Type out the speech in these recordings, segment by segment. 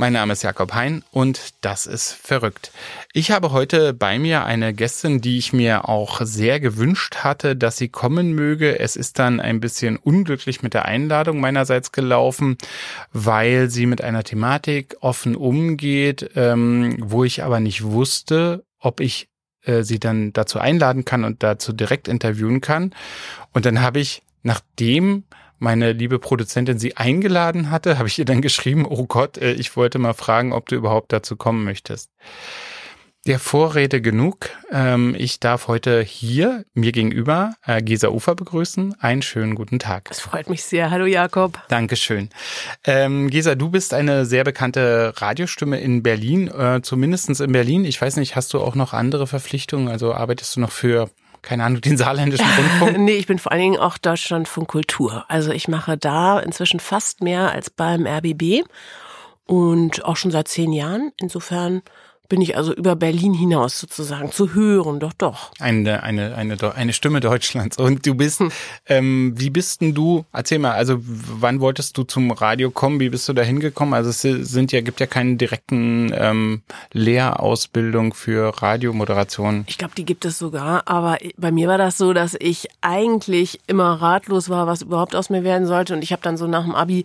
mein Name ist Jakob Hein und das ist verrückt. Ich habe heute bei mir eine Gästin, die ich mir auch sehr gewünscht hatte, dass sie kommen möge. Es ist dann ein bisschen unglücklich mit der Einladung meinerseits gelaufen, weil sie mit einer Thematik offen umgeht, ähm, wo ich aber nicht wusste, ob ich äh, sie dann dazu einladen kann und dazu direkt interviewen kann. Und dann habe ich, nachdem meine liebe Produzentin sie eingeladen hatte, habe ich ihr dann geschrieben, oh Gott, äh, ich wollte mal fragen, ob du überhaupt dazu kommen möchtest. Der Vorrede genug. Ähm, ich darf heute hier mir gegenüber äh, Gesa Ufer begrüßen. Einen schönen guten Tag. Es freut mich sehr. Hallo Jakob. Dankeschön. Ähm, Gesa, du bist eine sehr bekannte Radiostimme in Berlin, äh, zumindestens in Berlin. Ich weiß nicht, hast du auch noch andere Verpflichtungen? Also arbeitest du noch für keine Ahnung, den saarländischen Rundfunk? nee, ich bin vor allen Dingen auch Deutschlandfunk Kultur. Also ich mache da inzwischen fast mehr als beim RBB und auch schon seit zehn Jahren. Insofern bin ich also über Berlin hinaus sozusagen zu hören, doch, doch. Eine, eine, eine, eine Stimme Deutschlands. Und du bist, hm. ähm, wie bist denn du, erzähl mal, also wann wolltest du zum Radio kommen, wie bist du da hingekommen? Also es sind ja, gibt ja keine direkten ähm, Lehrausbildung für Radiomoderation. Ich glaube, die gibt es sogar, aber bei mir war das so, dass ich eigentlich immer ratlos war, was überhaupt aus mir werden sollte. Und ich habe dann so nach dem Abi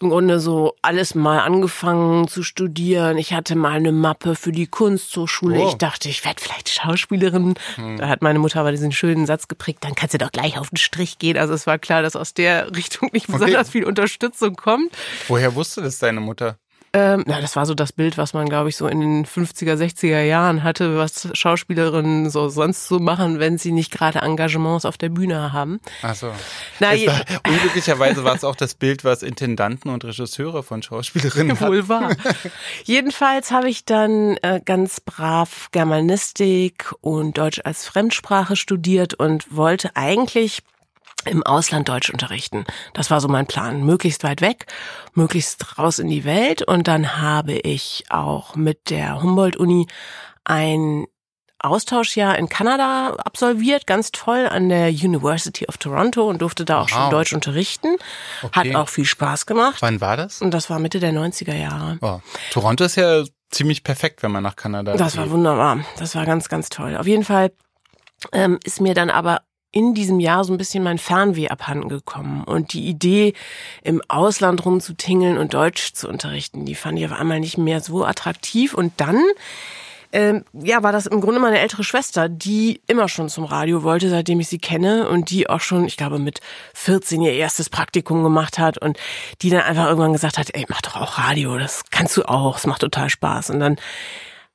im Grunde so alles mal angefangen zu studieren. Ich hatte mal eine Mappe für die Kunsthochschule. Oh. Ich dachte, ich werde vielleicht Schauspielerin. Hm. Da hat meine Mutter aber diesen schönen Satz geprägt, dann kannst du doch gleich auf den Strich gehen. Also es war klar, dass aus der Richtung nicht besonders okay. viel Unterstützung kommt. Woher wusste das deine Mutter? Ähm, na, das war so das Bild, was man, glaube ich, so in den 50er, 60er Jahren hatte, was Schauspielerinnen so sonst so machen, wenn sie nicht gerade Engagements auf der Bühne haben. Ach so. Na, war, unglücklicherweise war es auch das Bild, was Intendanten und Regisseure von Schauspielerinnen Wohl wahr. Jedenfalls habe ich dann äh, ganz brav Germanistik und Deutsch als Fremdsprache studiert und wollte eigentlich im Ausland Deutsch unterrichten. Das war so mein Plan. Möglichst weit weg, möglichst raus in die Welt. Und dann habe ich auch mit der Humboldt-Uni ein Austauschjahr in Kanada absolviert, ganz toll an der University of Toronto und durfte da auch wow. schon Deutsch unterrichten. Okay. Hat auch viel Spaß gemacht. Wann war das? Und das war Mitte der 90er Jahre. Oh. Toronto ist ja ziemlich perfekt, wenn man nach Kanada Das geht. war wunderbar. Das war ganz, ganz toll. Auf jeden Fall ähm, ist mir dann aber in diesem Jahr so ein bisschen mein Fernweh abhanden gekommen. Und die Idee, im Ausland rumzutingeln und Deutsch zu unterrichten, die fand ich auf einmal nicht mehr so attraktiv. Und dann, ähm, ja, war das im Grunde meine ältere Schwester, die immer schon zum Radio wollte, seitdem ich sie kenne und die auch schon, ich glaube, mit 14 ihr erstes Praktikum gemacht hat und die dann einfach irgendwann gesagt hat, ey, mach doch auch Radio, das kannst du auch, es macht total Spaß. Und dann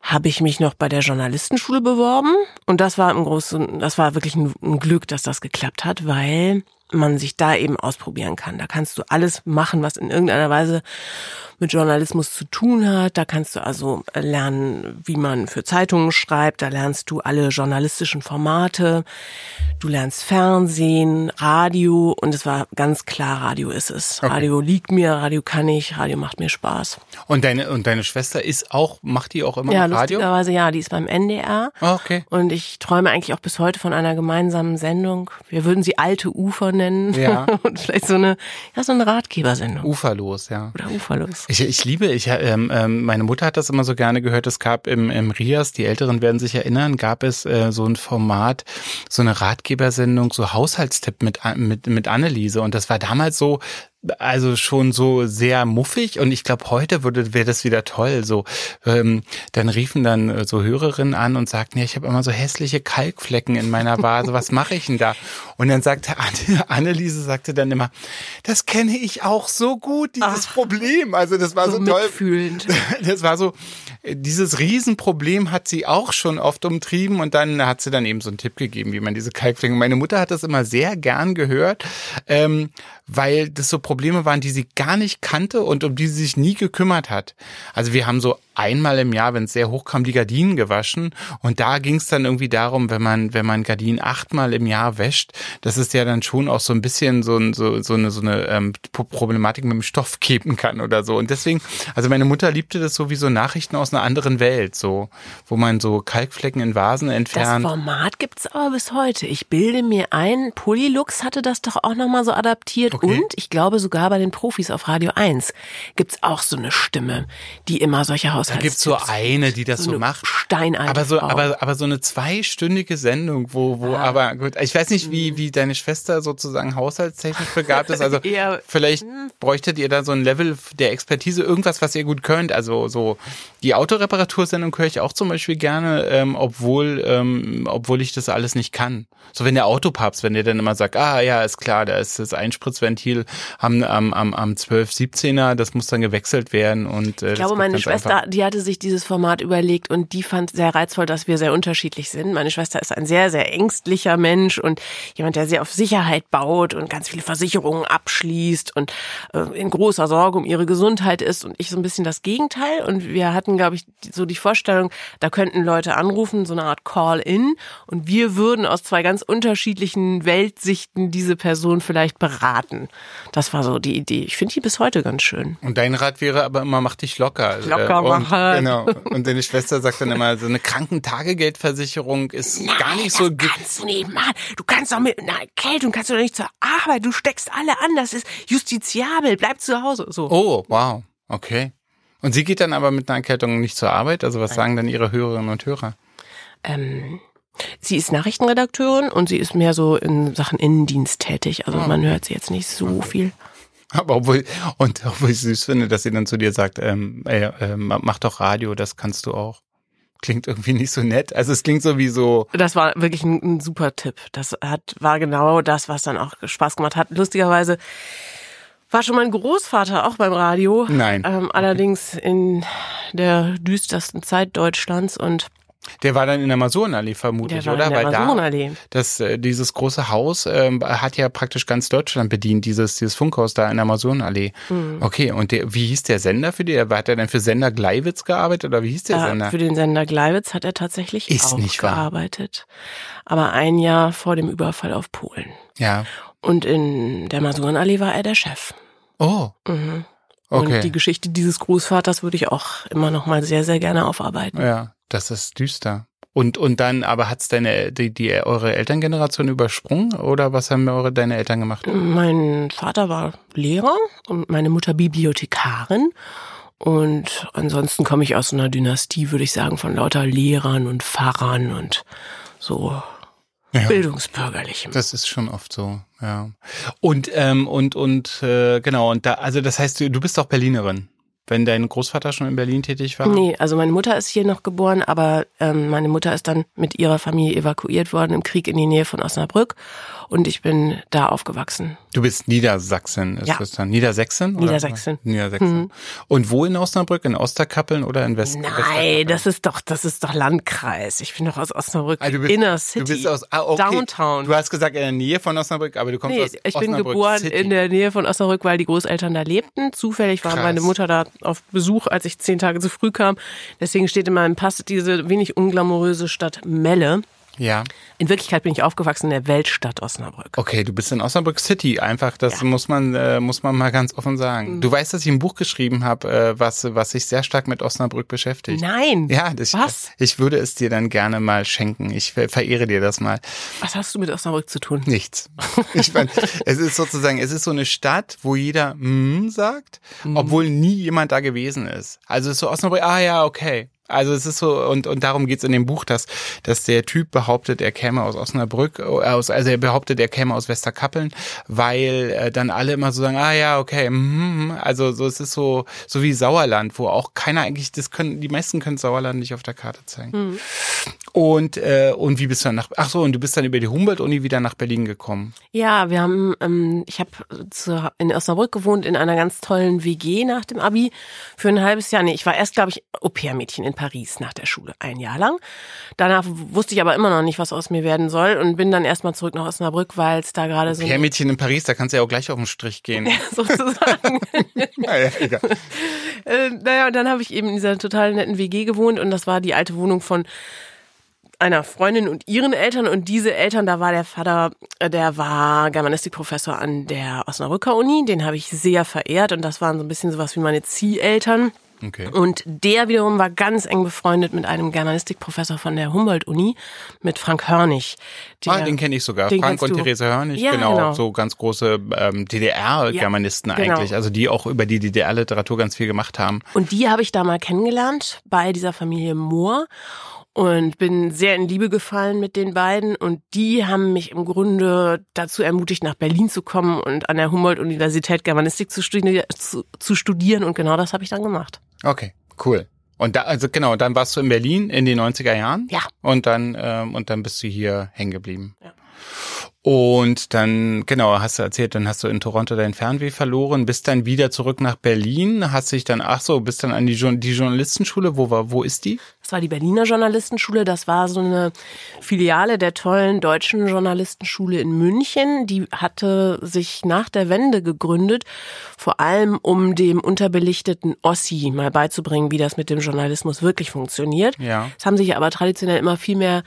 habe ich mich noch bei der Journalistenschule beworben. Und das war im Großen, das war wirklich ein, Glück, dass das geklappt hat, weil man sich da eben ausprobieren kann. Da kannst du alles machen, was in irgendeiner Weise mit Journalismus zu tun hat. Da kannst du also lernen, wie man für Zeitungen schreibt. Da lernst du alle journalistischen Formate. Du lernst Fernsehen, Radio und es war ganz klar, Radio ist es. Okay. Radio liegt mir, Radio kann ich, Radio macht mir Spaß. Und deine und deine Schwester ist auch, macht die auch immer ja, Radio? Ja, lustigerweise ja, die ist beim NDR. Oh, okay. Und ich träume eigentlich auch bis heute von einer gemeinsamen Sendung. Wir würden sie Alte Ufer nennen. Ja. und vielleicht so eine, ja, so eine Ratgebersendung. Uferlos, ja. Oder Uferlos. Ich, ich liebe, ich, ähm, ähm, meine Mutter hat das immer so gerne gehört. Es gab im, im Rias, die Älteren werden sich erinnern, gab es äh, so ein Format, so eine Ratgebersendung, so Haushaltstipp mit, mit, mit Anneliese. Und das war damals so, also schon so sehr muffig und ich glaube heute würde wäre das wieder toll. So ähm, dann riefen dann äh, so Hörerinnen an und sagten ja ich habe immer so hässliche Kalkflecken in meiner Vase. Was mache ich denn da? Und dann sagte Anne, Anneliese sagte dann immer das kenne ich auch so gut dieses Ach, Problem. Also das war so, so toll. mitfühlend. das war so dieses Riesenproblem hat sie auch schon oft umtrieben und dann hat sie dann eben so einen Tipp gegeben wie man diese Kalkflecken meine Mutter hat das immer sehr gern gehört ähm, weil das so Probleme waren, die sie gar nicht kannte und um die sie sich nie gekümmert hat. Also wir haben so einmal im Jahr, wenn es sehr hoch kam, die Gardinen gewaschen. Und da ging es dann irgendwie darum, wenn man, wenn man Gardinen achtmal im Jahr wäscht, das ist ja dann schon auch so ein bisschen so, so, so eine, so eine ähm, Problematik mit dem Stoff geben kann oder so. Und deswegen, also meine Mutter liebte das so wie so Nachrichten aus einer anderen Welt, so, wo man so Kalkflecken in Vasen entfernt. Das Format gibt's aber bis heute. Ich bilde mir ein, Polylux hatte das doch auch nochmal so adaptiert. Okay. Und ich glaube sogar bei den Profis auf Radio 1 gibt's auch so eine Stimme, die immer solche Haus da gibt's so eine, die das so, so macht. Steineine aber so, aber, aber so eine zweistündige Sendung, wo, wo, ja. aber gut, ich weiß nicht, wie, wie deine Schwester sozusagen haushaltstechnisch begabt ist. Also vielleicht hm. bräuchtet ihr da so ein Level der Expertise, irgendwas, was ihr gut könnt. Also so die Autoreparatursendung höre ich auch zum Beispiel gerne, ähm, obwohl, ähm, obwohl ich das alles nicht kann. So wenn der Autopapst, wenn der dann immer sagt, ah ja, ist klar, da ist das Einspritzventil am, am, am, am 12, 17er, das muss dann gewechselt werden und äh, ich glaube, meine Schwester, einfach. die hatte sich dieses Format überlegt und die fand sehr reizvoll, dass wir sehr unterschiedlich sind. Meine Schwester ist ein sehr, sehr ängstlicher Mensch und jemand, der sehr auf Sicherheit baut und ganz viele Versicherungen abschließt und äh, in großer Sorge um ihre Gesundheit ist und ich so ein bisschen das Gegenteil und wir hatten, glaube ich, so die Vorstellung, da könnten Leute anrufen, so eine Art Call-in und wir würden aus zwei ganz unterschiedlichen Weltsichten diese Person vielleicht beraten. Das war so die Idee. Ich finde die bis heute ganz schön. Und dein Rat wäre aber immer, mach dich locker. Locker äh, machen. Genau. Und deine Schwester sagt dann immer, so eine Krankentagegeldversicherung ist Nein, gar nicht so. Das kannst du nicht machen. Du kannst doch mit einer Erkältung kannst du doch nicht zur Arbeit. Du steckst alle an. Das ist justiziabel. Bleib zu Hause. So. Oh, wow. Okay. Und sie geht dann aber mit einer Erkältung nicht zur Arbeit? Also was sagen dann ihre Hörerinnen und Hörer? Ähm, sie ist Nachrichtenredakteurin und sie ist mehr so in Sachen Innendienst tätig. Also oh. man hört sie jetzt nicht so viel. Aber obwohl, und obwohl ich süß finde, dass sie dann zu dir sagt, ähm, äh, äh, mach doch Radio, das kannst du auch. Klingt irgendwie nicht so nett. Also es klingt so wie so. Das war wirklich ein, ein super Tipp. Das hat, war genau das, was dann auch Spaß gemacht hat. Lustigerweise war schon mein Großvater auch beim Radio. Nein. Ähm, allerdings in der düstersten Zeit Deutschlands und der war dann in der Amazonallee vermutlich, der war oder? In der Amazonallee. das, äh, dieses große Haus ähm, hat ja praktisch ganz Deutschland bedient, dieses, dieses Funkhaus da in der Amazonallee. Mhm. Okay, und der, wie hieß der Sender für die? Hat er denn für Sender Gleiwitz gearbeitet oder wie hieß der ja, Sender? Für den Sender Gleiwitz hat er tatsächlich Ist auch nicht gearbeitet. Aber ein Jahr vor dem Überfall auf Polen. Ja. Und in der Amazonallee war er der Chef. Oh. Mhm. Okay. Und die Geschichte dieses Großvaters würde ich auch immer noch mal sehr, sehr gerne aufarbeiten. Ja, das ist düster. Und, und dann, aber hat's deine, die, die, eure Elterngeneration übersprungen oder was haben eure, deine Eltern gemacht? Mein Vater war Lehrer und meine Mutter Bibliothekarin. Und ansonsten komme ich aus einer Dynastie, würde ich sagen, von lauter Lehrern und Pfarrern und so ja. bildungsbürgerlichem. Das ist schon oft so, ja. Und ähm, und und äh, genau und da also das heißt du, du bist auch Berlinerin. Wenn dein Großvater schon in Berlin tätig war? Nee, also meine Mutter ist hier noch geboren, aber ähm, meine Mutter ist dann mit ihrer Familie evakuiert worden im Krieg in die Nähe von Osnabrück und ich bin da aufgewachsen. Du bist Niedersachsen, ist ja. das dann? Niedersächsen? Niedersachsen. Niedersachsen. Mhm. Und wo in Osnabrück? In Osterkappeln oder in West Nein, das ist doch, das ist doch Landkreis. Ich bin doch aus Osnabrück. Du bist, Inner City. Du bist aus, ah, okay. Downtown. Du hast gesagt in der Nähe von Osnabrück, aber du kommst nee, aus ich bin geboren City. in der Nähe von Osnabrück, weil die Großeltern da lebten. Zufällig war Krass. meine Mutter da auf Besuch, als ich zehn Tage zu früh kam. Deswegen steht in meinem Pass diese wenig unglamouröse Stadt Melle. Ja. In Wirklichkeit bin ich aufgewachsen in der Weltstadt Osnabrück. Okay, du bist in Osnabrück City einfach. Das ja. muss man äh, muss man mal ganz offen sagen. Mhm. Du weißt, dass ich ein Buch geschrieben habe, äh, was was sich sehr stark mit Osnabrück beschäftigt. Nein. Ja, das, was? Ich würde es dir dann gerne mal schenken. Ich verehre dir das mal. Was hast du mit Osnabrück zu tun? Nichts. Ich mein, es ist sozusagen, es ist so eine Stadt, wo jeder mm sagt, mhm. obwohl nie jemand da gewesen ist. Also ist so Osnabrück. Ah ja, okay. Also es ist so, und, und darum geht's in dem Buch, dass, dass der Typ behauptet, er käme aus Osnabrück, aus, also er behauptet, er käme aus Westerkappeln, weil äh, dann alle immer so sagen, ah ja, okay, mm, also so es ist so, so wie Sauerland, wo auch keiner eigentlich, das können, die meisten können Sauerland nicht auf der Karte zeigen. Mhm. Und, äh, und wie bist du dann nach, ach so, und du bist dann über die Humboldt-Uni wieder nach Berlin gekommen? Ja, wir haben, ähm, ich habe in Osnabrück gewohnt, in einer ganz tollen WG nach dem Abi für ein halbes Jahr. Nee, ich war erst, glaube ich, Au-pair-Mädchen in Paris nach der Schule, ein Jahr lang. Danach wusste ich aber immer noch nicht, was aus mir werden soll und bin dann erstmal zurück nach Osnabrück, weil es da gerade so... Au-pair-Mädchen in Paris, da kannst du ja auch gleich auf den Strich gehen. Ja, sozusagen. naja, egal. äh, naja, und dann habe ich eben in dieser total netten WG gewohnt und das war die alte Wohnung von einer Freundin und ihren Eltern und diese Eltern, da war der Vater, äh, der war Germanistikprofessor an der Osnabrücker Uni, den habe ich sehr verehrt und das waren so ein bisschen sowas wie meine Zieheltern. Okay. Und der wiederum war ganz eng befreundet mit einem Germanistikprofessor von der Humboldt-Uni, mit Frank Hörnig. Der, ah, den kenne ich sogar. Frank und. Therese Hörnig, Ja, genau, genau. So ganz große ähm, DDR-Germanisten Ja, genau. eigentlich, also die auch über die DDR-Literatur ganz viel gemacht haben. Und die habe ich da mal kennengelernt bei dieser Familie Mohr und bin sehr in Liebe gefallen mit den beiden und die haben mich im Grunde dazu ermutigt, nach Berlin zu kommen und an der Humboldt-Universität Germanistik zu, studi zu, zu studieren und genau das habe ich dann gemacht. Okay, cool. Und da, also genau, dann warst du in Berlin in den 90er Jahren. Ja. Und dann, ähm, und dann bist du hier hängen geblieben. Ja. Und dann, genau, hast du erzählt, dann hast du in Toronto dein Fernweh verloren, bist dann wieder zurück nach Berlin, hast dich dann, ach so, bist dann an die, die Journalistenschule, wo war, wo ist die? Das war die Berliner Journalistenschule. Das war so eine Filiale der tollen deutschen Journalistenschule in München. Die hatte sich nach der Wende gegründet, vor allem um dem unterbelichteten Ossi mal beizubringen, wie das mit dem Journalismus wirklich funktioniert. Ja. Es haben sich aber traditionell immer viel mehr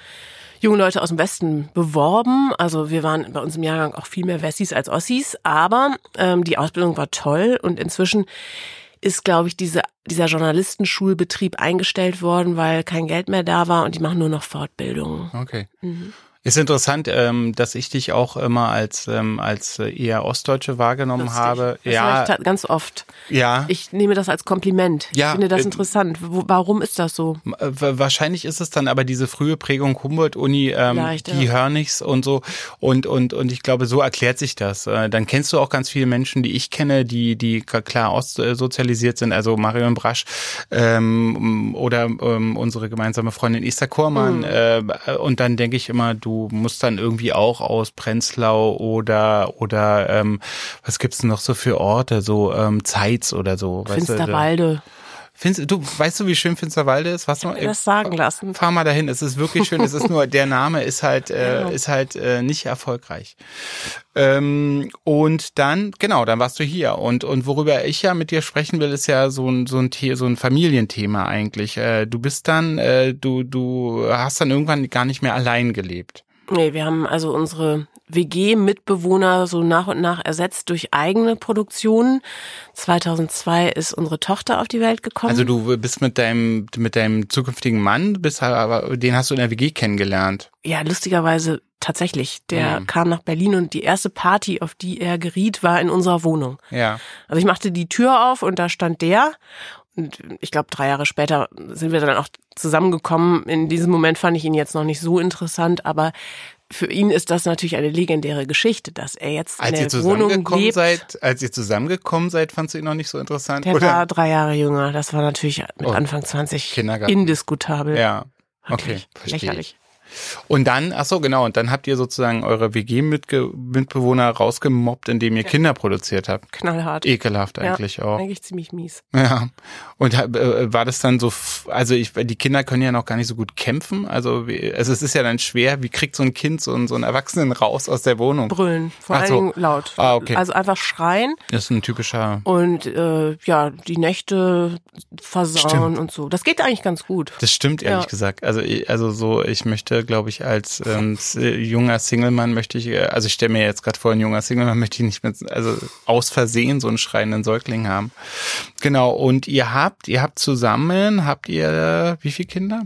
junge Leute aus dem Westen beworben. Also wir waren bei uns im Jahrgang auch viel mehr Wessis als Ossis. Aber ähm, die Ausbildung war toll und inzwischen ist, glaube ich, diese, dieser Journalistenschulbetrieb eingestellt worden, weil kein Geld mehr da war und die machen nur noch Fortbildungen. Okay. Mhm. Ist interessant, ähm, dass ich dich auch immer als ähm, als äh, eher Ostdeutsche wahrgenommen Lustig. habe. Das ja, ganz oft. ja. Ich nehme das als Kompliment. Ja, ich finde das äh, interessant. Wo, warum ist das so? Äh, wa- Wahrscheinlich ist es dann aber diese frühe Prägung Humboldt-Uni, ähm, Vielleicht, ja. die Hörnigs und so. Und, und, und ich glaube, so erklärt sich das. Äh, Dann kennst du auch ganz viele Menschen, die ich kenne, die, die klar ostsozialisiert sind. Also Marion Brasch ähm, oder ähm, unsere gemeinsame Freundin Esther Kormann. Hm. Äh, und dann denke ich immer, du musst dann irgendwie auch aus Prenzlau oder, oder ähm, was gibt's denn noch so für Orte, so ähm, Zeitz oder so. weißt du, Finsterwalde. Findest, du, weißt du, wie schön Finsterwalde ist? Was noch? Mir das sagen lassen. Fahr mal dahin, es ist wirklich schön. Es ist nur, der Name ist halt, äh, Ja. ist halt äh, nicht erfolgreich. Ähm, und dann, genau, dann warst du hier. Und, und worüber ich ja mit dir sprechen will, ist ja so ein, so ein, The so ein Familienthema eigentlich. Äh, du bist dann, äh, du, du hast dann irgendwann gar nicht mehr allein gelebt. Nee, wir haben also unsere WG-Mitbewohner so nach und nach ersetzt durch eigene Produktionen. 2002 ist unsere Tochter auf die Welt gekommen. Also du bist mit deinem, mit deinem zukünftigen Mann, bist aber, den hast du in der WG kennengelernt. ja, lustigerweise tatsächlich. Der Mhm. kam nach Berlin und die erste Party, auf die er geriet, war in unserer Wohnung. Ja. Also ich machte die Tür auf und da stand der. Und ich glaube, drei Jahre später sind wir dann auch zusammengekommen. In diesem Moment fand ich ihn jetzt noch nicht so interessant, aber für ihn ist das natürlich eine legendäre Geschichte, dass er jetzt in Als ihr der Wohnung lebt. seid, als ihr zusammengekommen seid, fandst du ihn noch nicht so interessant? Der Oder? war drei Jahre jünger. Das war natürlich mit Oh. Anfang 20 Kindergarten. indiskutabel. Ja. Okay. Lächerlich. Und dann, ach so, genau, und dann habt ihr sozusagen eure WG-Mitbewohner rausgemobbt, indem ihr Kinder produziert habt. Knallhart. Ekelhaft eigentlich ja, auch. Eigentlich ziemlich mies. Ja. Und äh, war das dann so, also ich, die Kinder können ja noch gar nicht so gut kämpfen. Also, wie, also es ist ja dann schwer, wie kriegt so ein Kind so einen, so einen Erwachsenen raus aus der Wohnung? Brüllen. Vor Ach allen so. Dingen laut. Ah, okay. Also einfach schreien Das ist ein typischer. und äh, ja, die Nächte versauen Stimmt. und so. Das geht eigentlich ganz gut. Das stimmt ehrlich Ja. gesagt. Also also so, ich möchte, glaube ich, als ähm, s- junger Single-Mann möchte ich, äh, also ich stelle mir jetzt gerade vor, ein junger Single-Mann möchte ich nicht mit, also aus Versehen so einen schreienden Säugling haben. Genau. Und ihr habt, ihr habt zusammen, habt ihr wie viele Kinder?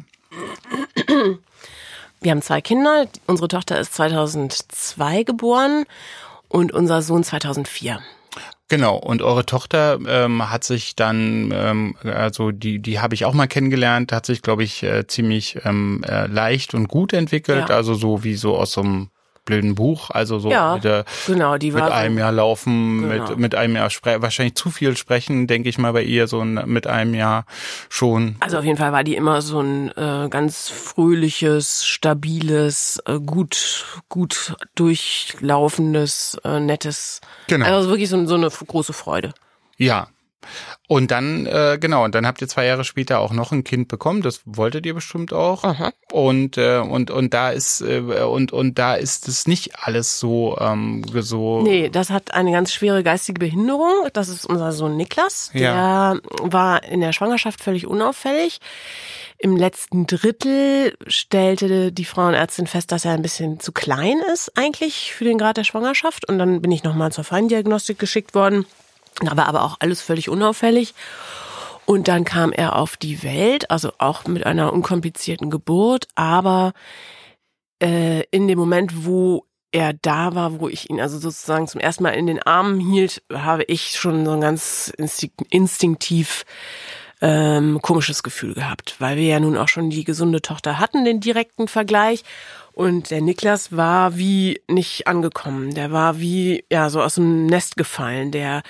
Wir haben zwei Kinder. Unsere Tochter ist 2002 geboren und unser Sohn 2004. Genau, und eure Tochter ähm, hat sich dann, ähm, also die, die habe ich auch mal kennengelernt, hat sich, glaube ich, äh, ziemlich ähm, äh, leicht und gut entwickelt, Ja. also so wie so aus so einem blöden Buch, also so Ja, mit, der, genau, die mit einem Jahr laufen, Genau. mit, mit einem Jahr spre wahrscheinlich zu viel sprechen, denke ich mal bei ihr, so mit einem Jahr schon. Also auf jeden Fall war die immer so ein äh, ganz fröhliches, stabiles, äh, gut, gut durchlaufendes, äh, nettes. Genau. Also wirklich so, so eine große Freude. Ja. Und dann, äh, genau, und dann habt ihr zwei Jahre später auch noch ein Kind bekommen. Das wolltet ihr bestimmt auch. Und, äh, und, und da ist, äh, und, und da ist es nicht alles so, ähm, so. Nee, das hat eine ganz schwere geistige Behinderung. Das ist unser Sohn Niklas. Der Ja. war in der Schwangerschaft völlig unauffällig. Im letzten Drittel stellte die Frauenärztin fest, dass er ein bisschen zu klein ist eigentlich für den Grad der Schwangerschaft. Und dann bin ich nochmal zur Feindiagnostik geschickt worden. Da war aber auch alles völlig unauffällig. Und dann kam er auf die Welt, also auch mit einer unkomplizierten Geburt, aber äh, in dem Moment, wo er da war, wo ich ihn also sozusagen zum ersten Mal in den Armen hielt, habe ich schon so ein ganz instinkt, instinktiv ähm, komisches Gefühl gehabt, weil wir ja nun auch schon die gesunde Tochter hatten, den direkten Vergleich. Und der Niklas war wie nicht angekommen. Der war wie, ja, so aus dem Nest gefallen. Der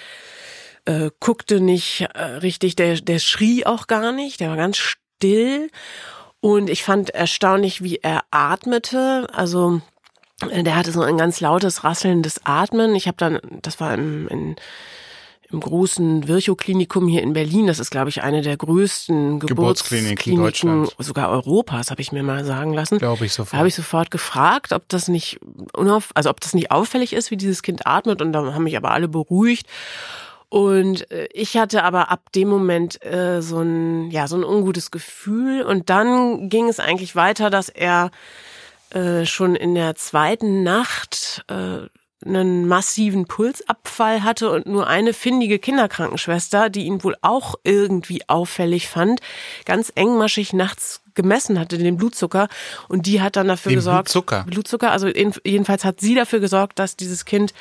äh, guckte nicht äh, richtig, der, der schrie auch gar nicht, der war ganz still. Und ich fand erstaunlich, wie er atmete. Also äh, der hatte so ein ganz lautes, rasselndes Atmen. Ich habe dann, das war im, in, im großen Virchow-Klinikum hier in Berlin. Das ist, glaube ich, eine der größten Geburtskliniken Geburtskliniken sogar Europas, habe ich mir mal sagen lassen. Glaube ich Da sofort. habe ich sofort gefragt, ob das nicht unauf, also ob das nicht auffällig ist, wie dieses Kind atmet. Und da haben mich aber alle beruhigt. Und äh, ich hatte aber ab dem Moment äh, so ein ja so ein ungutes Gefühl. Und dann ging es eigentlich weiter, dass er äh, schon in der zweiten Nacht äh, einen massiven Pulsabfall hatte und nur eine findige Kinderkrankenschwester, die ihn wohl auch irgendwie auffällig fand, ganz engmaschig nachts gemessen hatte, den Blutzucker. Und die hat dann dafür Den gesorgt. Blutzucker? Blutzucker, also jeden- jedenfalls hat sie dafür gesorgt, dass dieses Kind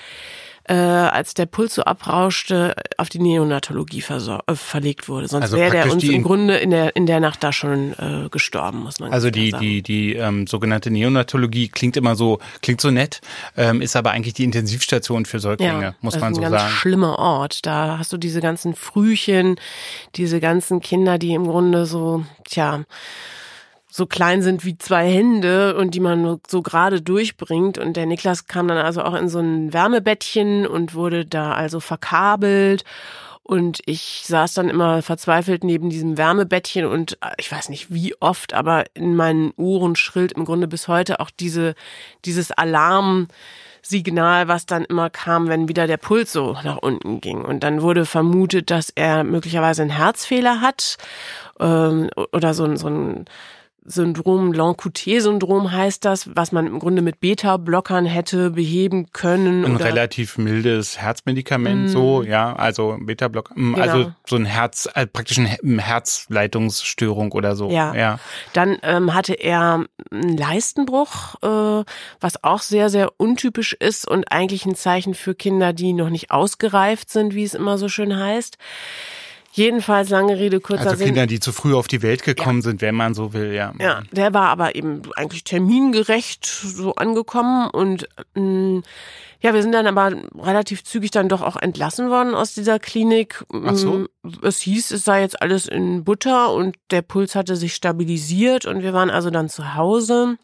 äh, als der Puls so abrauschte, auf die Neonatologie äh, verlegt wurde. Sonst Also wäre der uns die- im Grunde in der, in der Nacht da schon äh, gestorben, muss man Also die, sagen. die, die ähm, sogenannte Neonatologie klingt immer so, klingt so nett, ähm, ist aber eigentlich die Intensivstation für Säuglinge, muss das man ist so ein ganz sagen. schlimmer Ort. Da hast du diese ganzen Frühchen, diese ganzen Kinder, die im Grunde so, tja, so klein sind wie zwei Hände und die man so gerade durchbringt. Und der Niklas kam dann also auch in so ein Wärmebettchen und wurde da also verkabelt. Und ich saß dann immer verzweifelt neben diesem Wärmebettchen und äh, ich weiß nicht wie oft, aber in meinen Ohren schrillt im Grunde bis heute auch diese, dieses Alarm, Signal, was dann immer kam, wenn wieder der Puls so nach unten ging. Und dann wurde vermutet, dass er möglicherweise einen Herzfehler hat ähm, oder so, so ein Syndrom, Loncoute-Syndrom heißt das, was man im Grunde mit Beta-Blockern hätte beheben können. Ein relativ mildes Herzmedikament, so, ja, also Beta-Block, ähm, also Genau. so ein Herz, äh, praktisch eine He- Herzleitungsstörung oder so. Ja. ja. Dann ähm, hatte er einen Leistenbruch, äh, was auch sehr, sehr untypisch ist und eigentlich ein Zeichen für Kinder, die noch nicht ausgereift sind, wie es immer so schön heißt. Jedenfalls lange Rede, kurzer Also Sinn. Kinder, die zu früh auf die Welt gekommen sind, wenn man so will, ja. Ja, der war aber eben eigentlich termingerecht so angekommen und ähm, ja, wir sind dann aber relativ zügig dann doch auch entlassen worden aus dieser Klinik. Ach so. Es hieß, es sei jetzt alles in Butter und der Puls hatte sich stabilisiert und wir waren also dann zu Hause.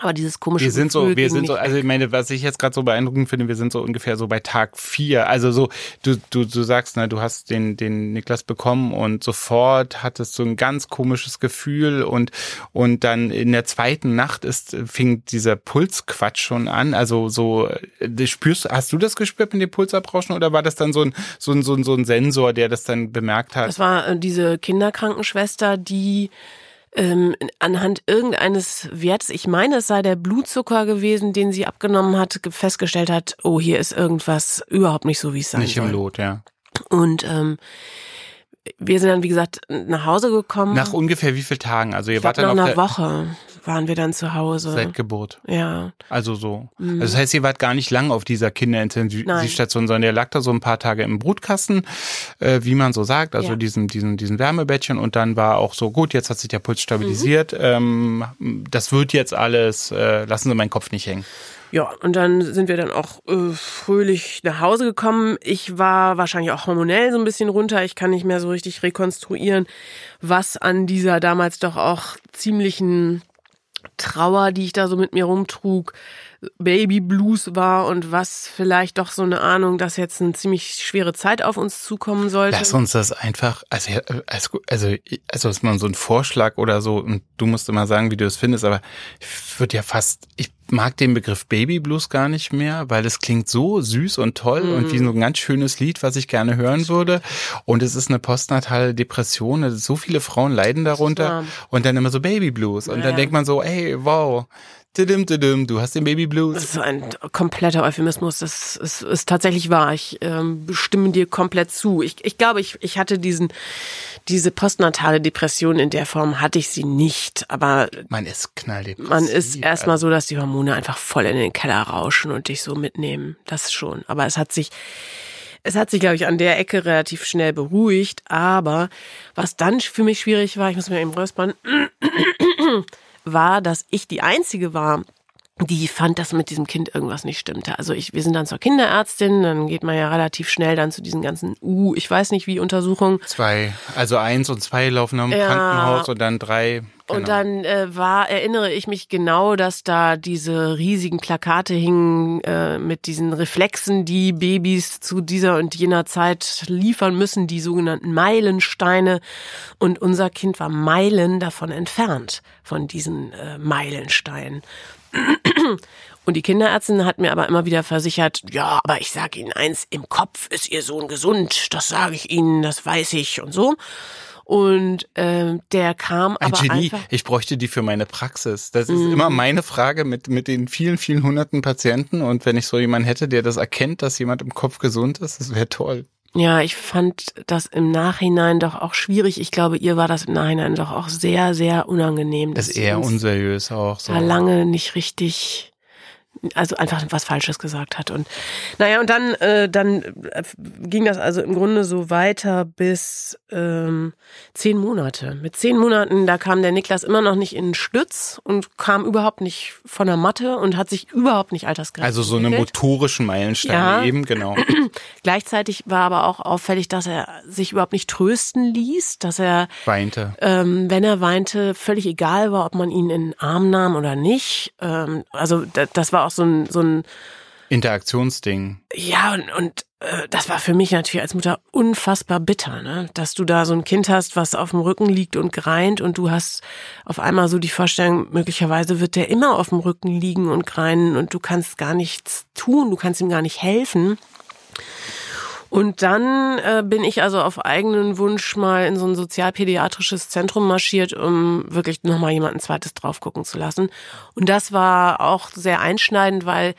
Aber dieses komische Wir sind so, Gefühl wir ging sind so, also ich meine, was ich jetzt gerade so beeindruckend finde, wir sind so ungefähr so bei Tag vier. Also so, du, du, du sagst, ne, du hast den, den Niklas bekommen und sofort hattest du ein ganz komisches Gefühl und, und dann in der zweiten Nacht ist, fing dieser Pulsquatsch schon an. Also so, äh, spürst, hast du das gespürt mit dem Pulsabrauschen oder war das dann so ein, so ein, so ein, so ein Sensor, der das dann bemerkt hat? Das war äh, diese Kinderkrankenschwester, die ähm, anhand irgendeines Wertes, ich meine, es sei der Blutzucker gewesen, den sie abgenommen hat, ge- festgestellt hat, oh, hier ist irgendwas überhaupt nicht so, wie es sein Nicht soll. im Lot, ja. Und ähm, wir sind dann, wie gesagt, nach Hause gekommen. Nach ungefähr wie vielen Tagen? Also ihr ich wart dann nach auf einer der, Woche waren wir dann zu Hause. seit Geburt. ja. Also so. Mhm. Also das heißt, ihr wart gar nicht lang auf dieser Kinderintensivstation, sondern der lag da so ein paar Tage im Brutkasten, äh, wie man so sagt, also Ja. diesen, diesen, diesen Wärmebettchen und dann war auch so, gut, jetzt hat sich der Puls stabilisiert, Mhm. ähm, das wird jetzt alles, äh, lassen Sie meinen Kopf nicht hängen. Ja, und dann sind wir dann auch äh, fröhlich nach Hause gekommen. Ich war wahrscheinlich auch hormonell so ein bisschen runter. Ich kann nicht mehr so richtig rekonstruieren, was an dieser damals doch auch ziemlichen Trauer, die ich da so mit mir rumtrug, Baby Blues war und was vielleicht doch so eine Ahnung, dass jetzt eine ziemlich schwere Zeit auf uns zukommen sollte. Lass uns das einfach, also, also, also, also ist mal so ein Vorschlag oder so und du musst immer sagen, wie du es findest, aber ich würde ja fast, ich mag den Begriff Baby Blues gar nicht mehr, weil es klingt so süß und toll mhm. und wie so ein ganz schönes Lied, was ich gerne hören würde. Und es ist eine postnatale Depression. So viele Frauen leiden darunter und dann immer so Baby Blues. Und ja. dann denkt man so, ey, wow, Tidim, tidim, du hast den Baby Blues. Das ist ein kompletter Euphemismus. Das ist, ist tatsächlich wahr. Ich ähm, stimme dir komplett zu. Ich, ich glaube, ich, ich hatte diesen, diese postnatale Depression in der Form hatte ich sie nicht. Aber man ist knalldepressiv. Man ist erstmal so, dass die Hormone einfach voll in den Keller rauschen und dich so mitnehmen. Das schon. Aber es hat sich, es hat sich, glaube ich, an der Ecke relativ schnell beruhigt. Aber was dann für mich schwierig war, ich muss mir eben räuspern, war, dass ich die Einzige war, die fand, dass mit diesem Kind irgendwas nicht stimmte. Also ich, wir sind dann zur Kinderärztin, dann geht man ja relativ schnell dann zu diesen ganzen U, ich weiß nicht wie Untersuchungen. Zwei, also eins und zwei laufen am ja. Krankenhaus und dann drei. Genau. Und dann äh, war, erinnere ich mich genau, dass da diese riesigen Plakate hingen äh, mit diesen Reflexen, die Babys zu dieser und jener Zeit liefern müssen, die sogenannten Meilensteine. Und unser Kind war Meilen davon entfernt, von diesen äh, Meilensteinen. Und die Kinderärztin hat mir aber immer wieder versichert, ja, aber ich sage Ihnen eins, im Kopf ist Ihr Sohn gesund, das sage ich Ihnen, das weiß ich und so. Und äh, der kam Ein aber Genie. einfach. Ich bräuchte die für meine Praxis. Das ist mhm. immer meine Frage mit mit den vielen vielen hunderten Patienten. Und wenn ich so jemanden hätte, der das erkennt, dass jemand im Kopf gesund ist, das wäre toll. Ja, ich fand das im Nachhinein doch auch schwierig. Ich glaube, ihr war das im Nachhinein doch auch sehr, sehr unangenehm. Das ist eher unseriös auch so. Da lange nicht richtig also einfach was Falsches gesagt hat. Und naja, und dann, äh, dann äh, ging das also im Grunde so weiter bis ähm, zehn Monate. Mit zehn Monaten, da kam der Niklas immer noch nicht in den Stütz und kam überhaupt nicht von der Matte und hat sich überhaupt nicht altersgerecht Also so eine motorischen Meilensteine ja. eben, genau. Gleichzeitig war aber auch auffällig, dass er sich überhaupt nicht trösten ließ, dass er weinte. Ähm, wenn er weinte, völlig egal war, ob man ihn in den Arm nahm oder nicht. Ähm, also das war auch so ein, so ein Interaktionsding. Ja, und, und äh, das war für mich natürlich als Mutter unfassbar bitter, ne? Dass du da so ein Kind hast, was auf dem Rücken liegt und greint und du hast auf einmal so die Vorstellung, möglicherweise wird der immer auf dem Rücken liegen und greinen und du kannst gar nichts tun, du kannst ihm gar nicht helfen. Und dann äh, bin ich also auf eigenen Wunsch mal in so ein sozialpädiatrisches Zentrum marschiert, um wirklich nochmal jemanden zweites drauf gucken zu lassen. Und das war auch sehr einschneidend, weil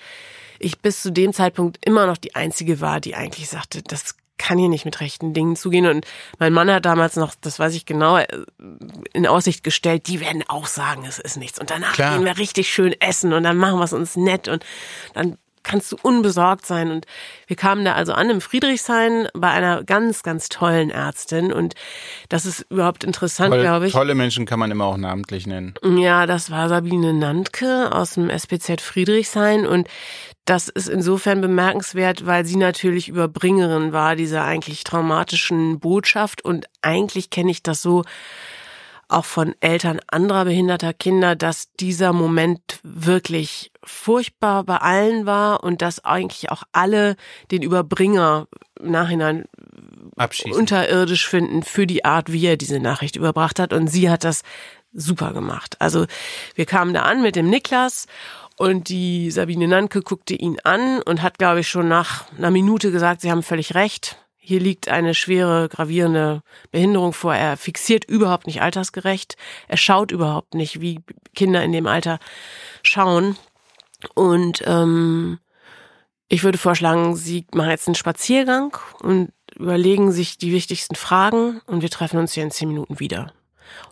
ich bis zu dem Zeitpunkt immer noch die Einzige war, die eigentlich sagte, das kann hier nicht mit rechten Dingen zugehen. Und mein Mann hat damals noch, das weiß ich genau, äh, in Aussicht gestellt, die werden auch sagen, es ist nichts. Und danach Klar. gehen wir richtig schön essen und dann machen wir es uns nett und dann kannst du unbesorgt sein. Und wir kamen da also an im Friedrichshain bei einer ganz, ganz tollen Ärztin. Und das ist überhaupt interessant, glaube ich. Tolle Menschen kann man immer auch namentlich nennen. Ja, das war Sabine Nandke aus dem SPZ Friedrichshain. Und das ist insofern bemerkenswert, weil sie natürlich Überbringerin war dieser eigentlich traumatischen Botschaft. Und eigentlich kenne ich das so, auch von Eltern anderer behinderter Kinder, dass dieser Moment wirklich furchtbar bei allen war und dass eigentlich auch alle den Überbringer im Nachhinein Abschießen. unterirdisch finden für die Art, wie er diese Nachricht überbracht hat. Und sie hat das super gemacht. Also wir kamen da an mit dem Niklas und die Sabine Nanke guckte ihn an und hat, glaube ich, schon nach einer Minute gesagt, sie haben völlig recht hier liegt eine schwere, gravierende Behinderung vor. Er fixiert überhaupt nicht altersgerecht. Er schaut überhaupt nicht, wie Kinder in dem Alter schauen. Und ähm, ich würde vorschlagen, Sie machen jetzt einen Spaziergang und überlegen sich die wichtigsten Fragen und wir treffen uns hier in zehn Minuten wieder.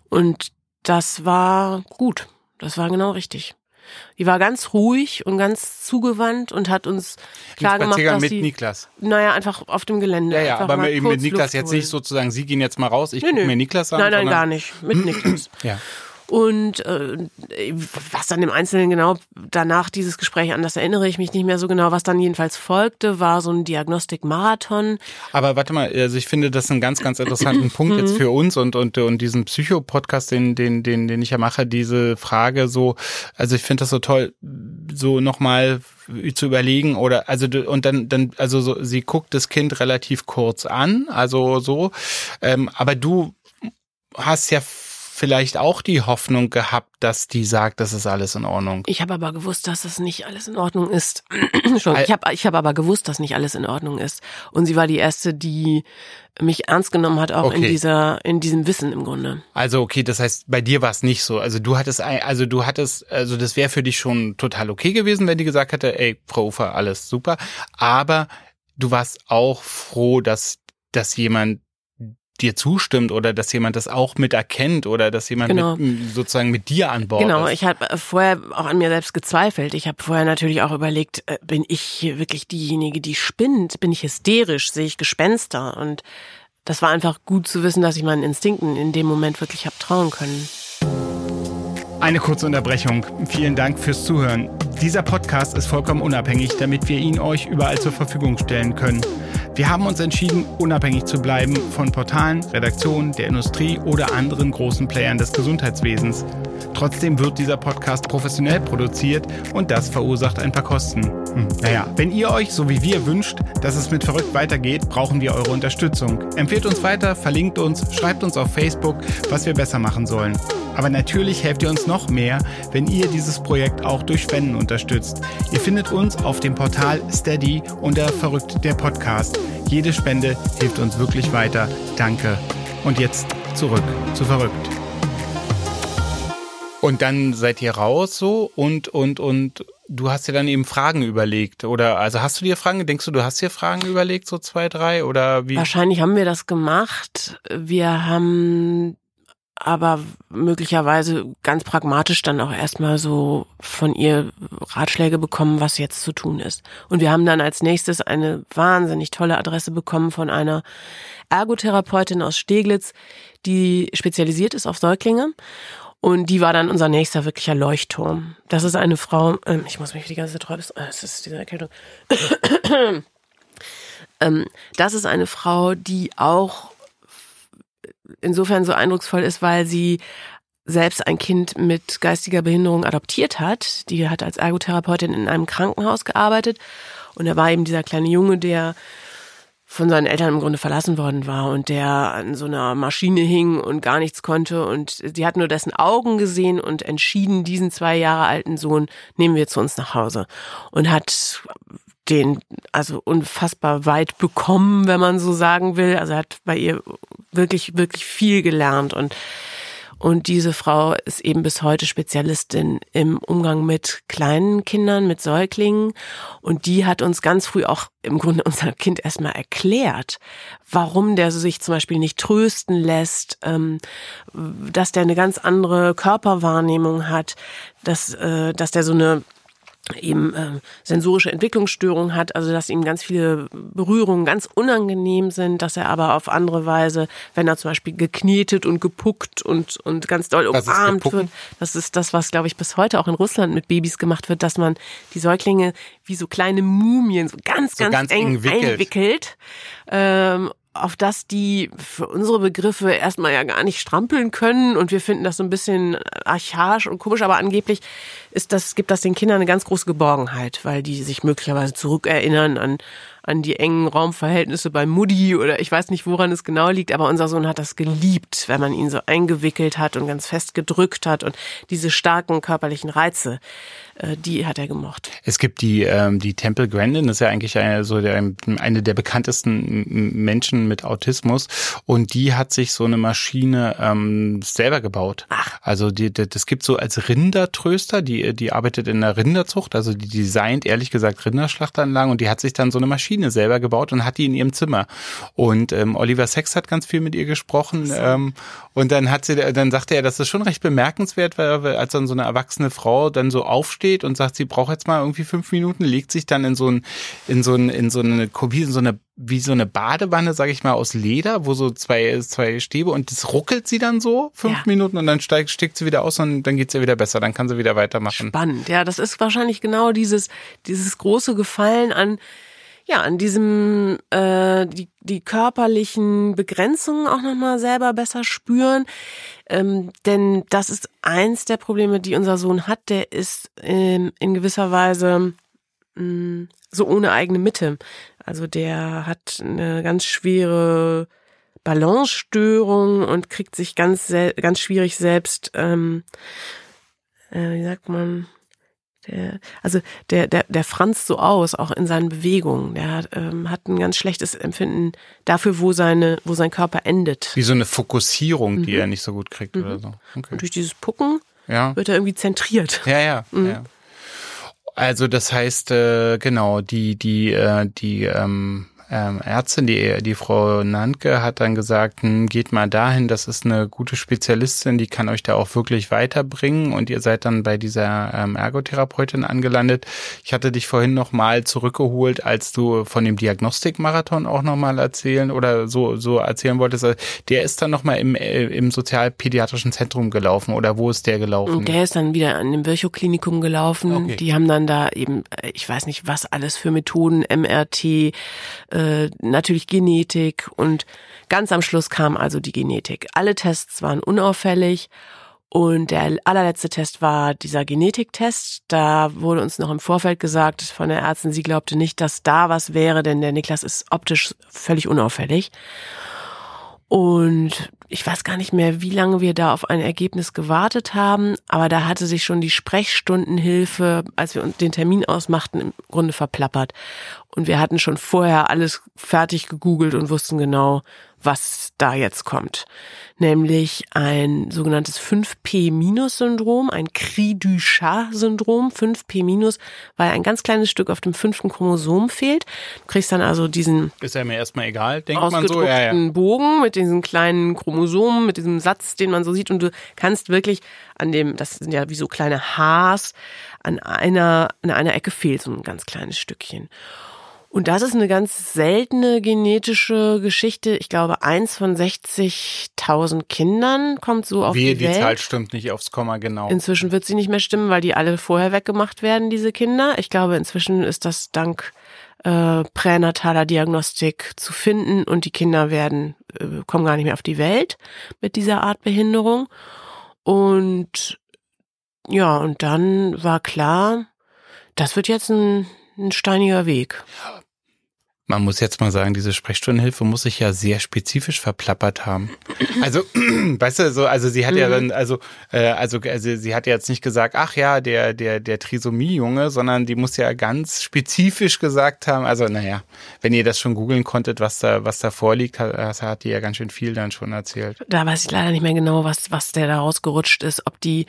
Und das war gut. Das war genau richtig. Die war ganz ruhig und ganz zugewandt und hat uns klar gemacht, dass mit sie, Niklas. Naja, einfach auf dem Gelände. Ja, ja, aber mit, mit Niklas jetzt nicht sozusagen, Sie gehen jetzt mal raus, ich gucke mir Niklas an. Nein, nein, gar nicht. Mit Niklas. ja. Und äh, was dann im Einzelnen genau danach dieses Gespräch, an das erinnere ich mich nicht mehr so genau, was dann jedenfalls folgte, war so ein Diagnostik-Marathon. Aber warte mal, also ich finde das einen ganz, ganz interessanten Punkt jetzt für uns und, und, und diesen Psycho-Podcast, den, den, den, den ich ja mache, diese Frage so, also ich finde das so toll, so nochmal zu überlegen oder also und dann dann also so sie guckt das Kind relativ kurz an also so ähm, aber du hast ja vielleicht auch die Hoffnung gehabt, dass die sagt, das ist alles in Ordnung. Ich habe aber gewusst, dass das nicht alles in Ordnung ist. ich habe ich hab aber gewusst, dass nicht alles in Ordnung ist. Und sie war die erste, die mich ernst genommen hat, auch okay. in dieser, in diesem Wissen im Grunde. Also okay, das heißt, bei dir war es nicht so. Also du hattest, also du hattest, also das wäre für dich schon total okay gewesen, wenn die gesagt hätte, ey, Frau Ufer, alles super. Aber du warst auch froh, dass dass jemand dir zustimmt oder dass jemand das auch mit erkennt oder dass jemand genau. mit, sozusagen mit dir an Bord genau. ist. Genau, ich habe vorher auch an mir selbst gezweifelt. Ich habe vorher natürlich auch überlegt, äh, bin ich wirklich diejenige, die spinnt? Bin ich hysterisch? Sehe ich Gespenster? Und das war einfach gut zu wissen, dass ich meinen Instinkten in dem Moment wirklich habe trauen können. Eine kurze Unterbrechung. Vielen Dank fürs Zuhören. Dieser Podcast ist vollkommen unabhängig, damit wir ihn euch überall zur Verfügung stellen können. Wir haben uns entschieden, unabhängig zu bleiben von Portalen, Redaktionen, der Industrie oder anderen großen Playern des Gesundheitswesens. Trotzdem wird dieser Podcast professionell produziert und das verursacht ein paar Kosten. Hm, naja, wenn ihr euch, so wie wir, wünscht, dass es mit Verrückt weitergeht, brauchen wir eure Unterstützung. Empfehlt uns weiter, verlinkt uns, schreibt uns auf Facebook, was wir besser machen sollen. Aber natürlich helft ihr uns noch mehr, wenn ihr dieses Projekt auch durch Spenden unterstützt. Ihr findet uns auf dem Portal Steady unter Verrückt der Podcast. Jede Spende hilft uns wirklich weiter. Danke. Und jetzt zurück zu Verrückt. Und dann seid ihr raus so und und und du hast dir dann eben Fragen überlegt oder also hast du dir Fragen, denkst du, du hast dir Fragen überlegt so zwei, drei oder wie? Wahrscheinlich haben wir das gemacht. Wir haben aber möglicherweise ganz pragmatisch dann auch erstmal so von ihr Ratschläge bekommen, was jetzt zu tun ist. Und wir haben dann als nächstes eine wahnsinnig tolle Adresse bekommen von einer Ergotherapeutin aus Steglitz, die spezialisiert ist auf Säuglinge. Und die war dann unser nächster wirklicher Leuchtturm. Das ist eine Frau, ähm, ich muss mich die ganze Zeit es ist diese Erkältung. ähm, das ist eine Frau, die auch insofern so eindrucksvoll ist, weil sie selbst ein Kind mit geistiger Behinderung adoptiert hat. Die hat als Ergotherapeutin in einem Krankenhaus gearbeitet und er war eben dieser kleine Junge, der von seinen Eltern im Grunde verlassen worden war und der an so einer Maschine hing und gar nichts konnte und sie hat nur dessen Augen gesehen und entschieden, diesen zwei Jahre alten Sohn nehmen wir zu uns nach Hause und hat den also unfassbar weit bekommen, wenn man so sagen will. Also hat bei ihr wirklich, wirklich viel gelernt und und diese Frau ist eben bis heute Spezialistin im Umgang mit kleinen Kindern, mit Säuglingen. Und die hat uns ganz früh auch im Grunde unser Kind erstmal erklärt, warum der sich zum Beispiel nicht trösten lässt, ähm, dass der eine ganz andere Körperwahrnehmung hat, dass, äh, dass der so eine eben äh, sensorische Entwicklungsstörungen hat, also dass ihm ganz viele Berührungen ganz unangenehm sind, dass er aber auf andere Weise, wenn er zum Beispiel geknetet und gepuckt und, und ganz doll umarmt wird, das ist das, was, glaube ich, bis heute auch in Russland mit Babys gemacht wird, dass man die Säuglinge wie so kleine Mumien so ganz, so ganz, ganz eng, eng einwickelt ähm, auf das die für unsere Begriffe erstmal ja gar nicht strampeln können. Und wir finden das so ein bisschen archaisch und komisch, aber angeblich ist das, gibt das den Kindern eine ganz große Geborgenheit, weil die sich möglicherweise zurückerinnern an an die engen Raumverhältnisse bei Mutti oder ich weiß nicht, woran es genau liegt, aber unser Sohn hat das geliebt, wenn man ihn so eingewickelt hat und ganz fest gedrückt hat und diese starken körperlichen Reize, äh, die hat er gemocht. Es gibt die, ähm, die Temple Grandin, das ist ja eigentlich eine, so der, eine der bekanntesten Menschen mit Autismus und die hat sich so eine Maschine ähm, selber gebaut. Ach. Also die, die, das gibt so als Rindertröster, die, die arbeitet in der Rinderzucht, also die designt ehrlich gesagt Rinderschlachtanlagen und die hat sich dann so eine Maschine Maschine selber gebaut und hat die in ihrem Zimmer. Und ähm, Oliver Sex hat ganz viel mit ihr gesprochen. So. Ähm, und dann hat sie, dann sagte er, das ist schon recht bemerkenswert, weil als dann so eine erwachsene Frau dann so aufsteht und sagt, sie braucht jetzt mal irgendwie fünf Minuten, legt sich dann in so ein, in so ein, in so eine Kopie, in so eine wie so eine Badewanne, sag ich mal, aus Leder, wo so zwei, zwei Stäbe und das ruckelt sie dann so fünf Ja. Minuten und dann steigt, steckt sie wieder aus und dann geht's ihr wieder besser, dann kann sie wieder weitermachen. Spannend, ja, das ist wahrscheinlich genau dieses, dieses große Gefallen an, ja, an diesem, äh, die, die körperlichen Begrenzungen auch nochmal selber besser spüren. Ähm, denn das ist eins der Probleme, die unser Sohn hat, der ist ähm, in gewisser Weise mh, so ohne eigene Mitte. Also der hat eine ganz schwere Balancestörung und kriegt sich ganz, ganz schwierig selbst, ähm, äh, wie sagt man, der, also der, der, der franzt so aus, auch in seinen Bewegungen. Der hat, ähm, hat ein ganz schlechtes Empfinden dafür, wo seine, wo sein Körper endet. Wie so eine Fokussierung, Mhm. die er nicht so gut kriegt oder so. Okay. Und durch dieses Pucken Ja. wird er irgendwie zentriert. Ja, ja, ja. Also das heißt, äh, genau, die, die, äh, die ähm, ähm, Ärztin, die, die Frau Nanke hat dann gesagt, hm, geht mal dahin, das ist eine gute Spezialistin, die kann euch da auch wirklich weiterbringen und ihr seid dann bei dieser ähm, Ergotherapeutin angelandet. Ich hatte dich vorhin nochmal zurückgeholt, als du von dem Diagnostikmarathon auch nochmal erzählen oder so, so erzählen wolltest. Der ist dann nochmal im, äh, im sozialpädiatrischen Zentrum gelaufen oder wo ist der gelaufen? Und der ist dann wieder an dem Virchow-Klinikum gelaufen. Okay. Die haben dann da eben, äh, ich weiß nicht, was alles für Methoden, MRT, äh, natürlich Genetik und ganz am Schluss kam also die Genetik. Alle Tests waren unauffällig und der allerletzte Test war dieser Genetiktest. Da wurde uns noch im Vorfeld gesagt von der Ärztin, sie glaubte nicht, dass da was wäre, denn der Niklas ist optisch völlig unauffällig. Und ich weiß gar nicht mehr, wie lange wir da auf ein Ergebnis gewartet haben, aber da hatte sich schon die Sprechstundenhilfe, als wir uns den Termin ausmachten, im Grunde verplappert. Und wir hatten schon vorher alles fertig gegoogelt und wussten genau, was da jetzt kommt. Nämlich ein sogenanntes 5P-Syndrom, ein Cri-du-Chat-Syndrom, 5P-, weil ein ganz kleines Stück auf dem fünften Chromosom fehlt. Du kriegst dann also diesen Ist ja mir erstmal egal, denkt man so. Ja, ja. Bogen mit diesen kleinen Chromosomen, mit diesem Satz, den man so sieht. Und du kannst wirklich an dem, das sind ja wie so kleine Haars, an einer, an einer Ecke fehlt so ein ganz kleines Stückchen. Und das ist eine ganz seltene genetische Geschichte. Ich glaube, eins von 60.000 Kindern kommt so auf Wehe, die die Welt. Zahl stimmt nicht aufs Komma genau. Inzwischen wird sie nicht mehr stimmen, weil die alle vorher weggemacht werden, diese Kinder. Ich glaube, inzwischen ist das dank äh, pränataler Diagnostik zu finden und die Kinder werden, äh, kommen gar nicht mehr auf die Welt mit dieser Art Behinderung. Und ja, und dann war klar, das wird jetzt ein, ein steiniger Weg. Man muss jetzt mal sagen, diese Sprechstundenhilfe muss sich ja sehr spezifisch verplappert haben. Also, weißt du, so, also sie hat ja Mhm. dann, also, äh, also, also sie hat ja jetzt nicht gesagt, ach ja, der, der, der Trisomie-Junge, sondern die muss ja ganz spezifisch gesagt haben. Also, naja, wenn ihr das schon googeln konntet, was da, was da vorliegt, hat, hat die ja ganz schön viel dann schon erzählt. Da weiß ich leider nicht mehr genau, was, was der da rausgerutscht ist, ob die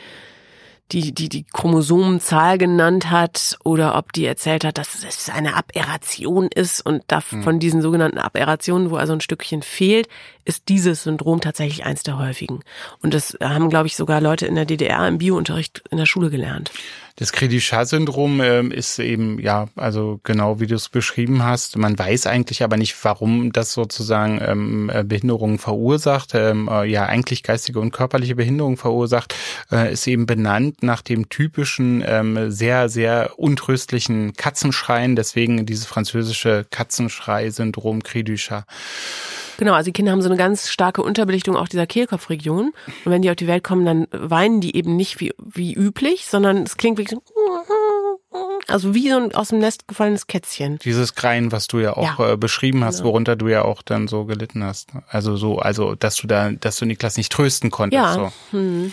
die, die, die Chromosomenzahl genannt hat oder ob die erzählt hat, dass es eine Aberration ist und da von diesen sogenannten Aberrationen, wo also ein Stückchen fehlt, ist dieses Syndrom tatsächlich eins der häufigen. Und das haben, glaube ich, sogar Leute in der DDR im Biounterricht in der Schule gelernt. Das Credit-Syndrom ähm, ist eben, ja, also genau wie du es beschrieben hast. Man weiß eigentlich aber nicht, warum das sozusagen ähm, äh, Behinderungen verursacht, ähm, äh, ja, eigentlich geistige und körperliche Behinderung verursacht, äh, ist eben benannt nach dem typischen, ähm, sehr, sehr untröstlichen Katzenschreien. Deswegen dieses französische Katzenschrei-Syndrom Credit. Genau, also die Kinder haben so eine ganz starke Unterbelichtung auch dieser Kehlkopfregion. Und wenn die auf die Welt kommen, dann weinen die eben nicht wie, wie üblich, sondern es klingt wirklich so, also wie so ein aus dem Nest gefallenes Kätzchen. Dieses Kreien, was du ja auch Ja. äh, beschrieben hast, Genau. worunter du ja auch dann so gelitten hast. Also so, also dass du da, dass du Niklas nicht trösten konntest. Ja. So. Hm.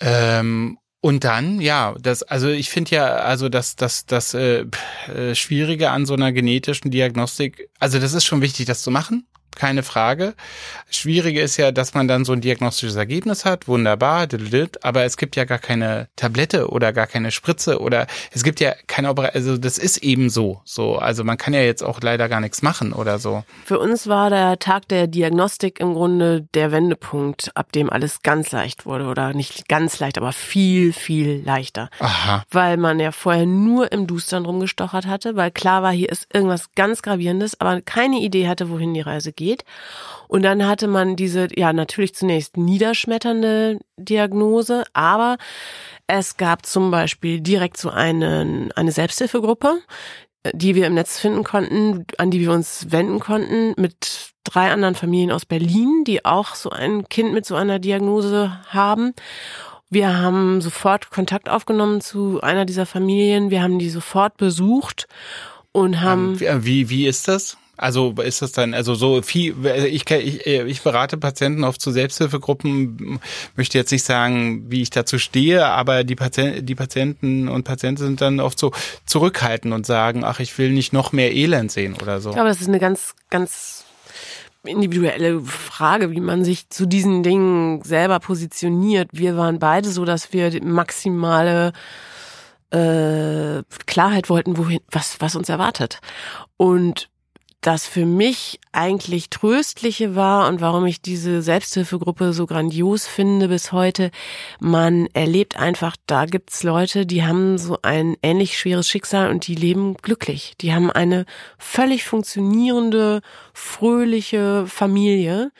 Ähm, und dann, ja, das, also ich finde ja, also das, das, das äh, äh, Schwierige an so einer genetischen Diagnostik, also das ist schon wichtig, das zu machen. Keine Frage. Schwierige ist ja, dass man dann so ein diagnostisches Ergebnis hat, wunderbar, aber es gibt ja gar keine Tablette oder gar keine Spritze oder es gibt ja keine Operation, also das ist eben so, so, also man kann ja jetzt auch leider gar nichts machen oder so. Für uns war der Tag der Diagnostik im Grunde der Wendepunkt, ab dem alles ganz leicht wurde oder nicht ganz leicht, aber viel, viel leichter. Aha. Weil man ja vorher nur im Dustern rumgestochert hatte, weil klar war, hier ist irgendwas ganz Gravierendes, aber keine Idee hatte, wohin die Reise geht geht. Und dann hatte man diese, ja, natürlich zunächst niederschmetternde Diagnose, aber es gab zum Beispiel direkt so eine, eine Selbsthilfegruppe, die wir im Netz finden konnten, an die wir uns wenden konnten, mit drei anderen Familien aus Berlin, die auch so ein Kind mit so einer Diagnose haben. Wir haben sofort Kontakt aufgenommen zu einer dieser Familien. Wir haben die sofort besucht und haben. Ähm, wie, wie ist das? Also ist das dann, also so viel, ich, ich, ich berate Patienten oft zu Selbsthilfegruppen, möchte jetzt nicht sagen, wie ich dazu stehe, aber die, Patienten, die Patienten und Patienten sind dann oft so zurückhaltend und sagen, ach, ich will nicht noch mehr Elend sehen oder so. Ich glaube, das ist eine ganz, ganz individuelle Frage, wie man sich zu diesen Dingen selber positioniert. Wir waren beide so, dass wir maximale äh, Klarheit wollten, wohin, was, was uns erwartet. Und das für mich eigentlich tröstliche war und warum ich diese Selbsthilfegruppe so grandios finde bis heute. Man erlebt einfach, da gibt's Leute, die haben so ein ähnlich schweres Schicksal und die leben glücklich. Die haben eine völlig funktionierende, fröhliche Familie,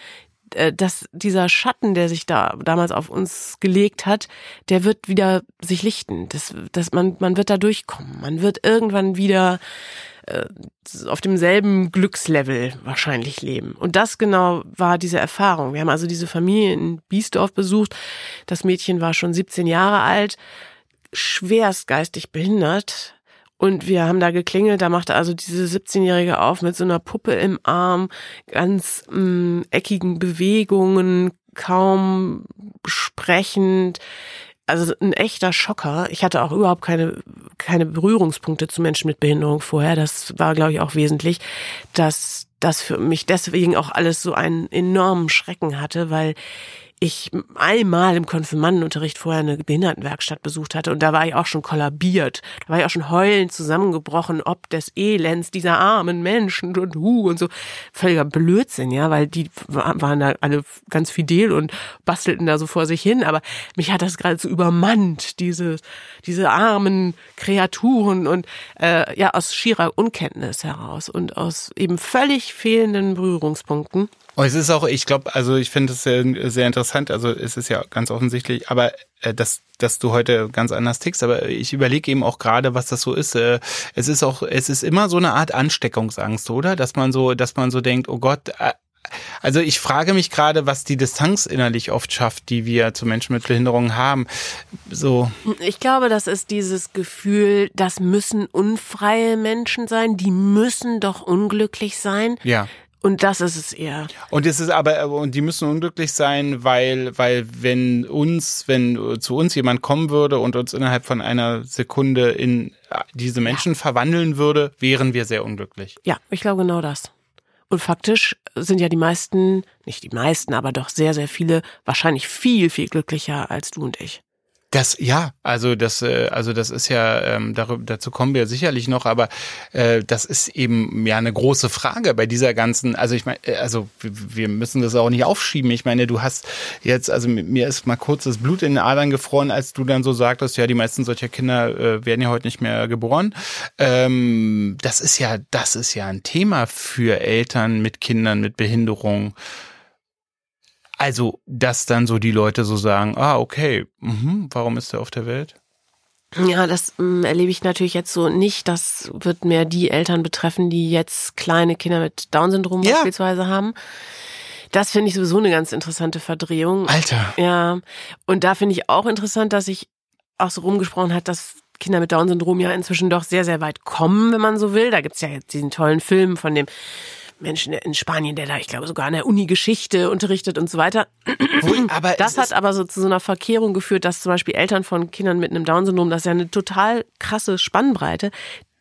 äh, dass dieser Schatten, der sich da damals auf uns gelegt hat, der wird wieder sich lichten. Das, das, man, man wird da durchkommen. Man wird irgendwann wieder äh, auf demselben Glückslevel wahrscheinlich leben. Und das genau war diese Erfahrung. Wir haben also diese Familie in Biesdorf besucht. Das Mädchen war schon 17 Jahre alt, schwerst geistig behindert. Und wir haben da geklingelt, da machte also diese 17-Jährige auf mit so einer Puppe im Arm, ganz mh, mm, eckigen Bewegungen, kaum sprechend, also ein echter Schocker. Ich hatte auch überhaupt keine, keine Berührungspunkte zu Menschen mit Behinderung vorher. Das war, glaube ich, auch wesentlich, dass das für mich deswegen auch alles so einen enormen Schrecken hatte, weil ich einmal im Konfirmandenunterricht vorher eine Behindertenwerkstatt besucht hatte und da war ich auch schon kollabiert. Da war ich auch schon heulend zusammengebrochen, ob des Elends dieser armen Menschen und hu und so. Völliger Blödsinn, ja, weil die waren da alle ganz fidel und bastelten da so vor sich hin, aber mich hat das gerade so übermannt, diese, diese armen Kreaturen und äh, ja, aus schierer Unkenntnis heraus und aus eben völlig fehlenden Berührungspunkten. Und es ist auch, ich glaube, also ich finde es sehr, sehr interessant, also es ist ja ganz offensichtlich, aber äh, dass, dass du heute ganz anders tickst, aber ich überlege eben auch gerade, was das so ist. Äh, es ist auch, es ist immer so eine Art Ansteckungsangst, oder? Dass man so, dass man so denkt, oh Gott, äh, also ich frage mich gerade, was die Distanz innerlich oft schafft, die wir zu Menschen mit Behinderungen haben. So. Ich glaube, das ist dieses Gefühl, das müssen unfreie Menschen sein, die müssen doch unglücklich sein. Ja. Und das ist es eher. Und es ist aber, und die müssen unglücklich sein, weil, weil wenn uns, wenn zu uns jemand kommen würde und uns innerhalb von einer Sekunde in diese Menschen ja. verwandeln würde, wären wir sehr unglücklich. Ja, ich glaube genau das. Und faktisch sind ja die meisten, nicht die meisten, aber doch sehr, sehr viele wahrscheinlich viel, viel glücklicher als du und ich. Das ja, also das, äh, also das ist ja, ähm, darüber, dazu kommen wir sicherlich noch, aber äh, das ist eben ja eine große Frage bei dieser ganzen. Also ich meine, äh, also wir müssen das auch nicht aufschieben. Ich meine, du hast jetzt, also mir ist mal kurz das Blut in den Adern gefroren, als du dann so sagtest, ja, die meisten solcher Kinder äh, werden ja heute nicht mehr geboren. Ähm, das ist ja, das ist ja ein Thema für Eltern mit Kindern mit Behinderung. Also, dass dann so die Leute so sagen, ah, okay, mh, warum ist er auf der Welt? Ja, das ähm, erlebe ich natürlich jetzt so nicht. Das wird mehr die Eltern betreffen, die jetzt kleine Kinder mit Down-Syndrom ja. beispielsweise haben. Das finde ich sowieso eine ganz interessante Verdrehung. Alter. Ja. Und da finde ich auch interessant, dass sich auch so rumgesprochen hat, dass Kinder mit Down-Syndrom ja inzwischen doch sehr, sehr weit kommen, wenn man so will. Da gibt's ja jetzt diesen tollen Film von dem Menschen in Spanien, der da, ich glaube, sogar an der Uni Geschichte unterrichtet und so weiter. aber das hat aber so zu so einer Verkehrung geführt, dass zum Beispiel Eltern von Kindern mit einem Down-Syndrom, das ist ja eine total krasse Spannbreite,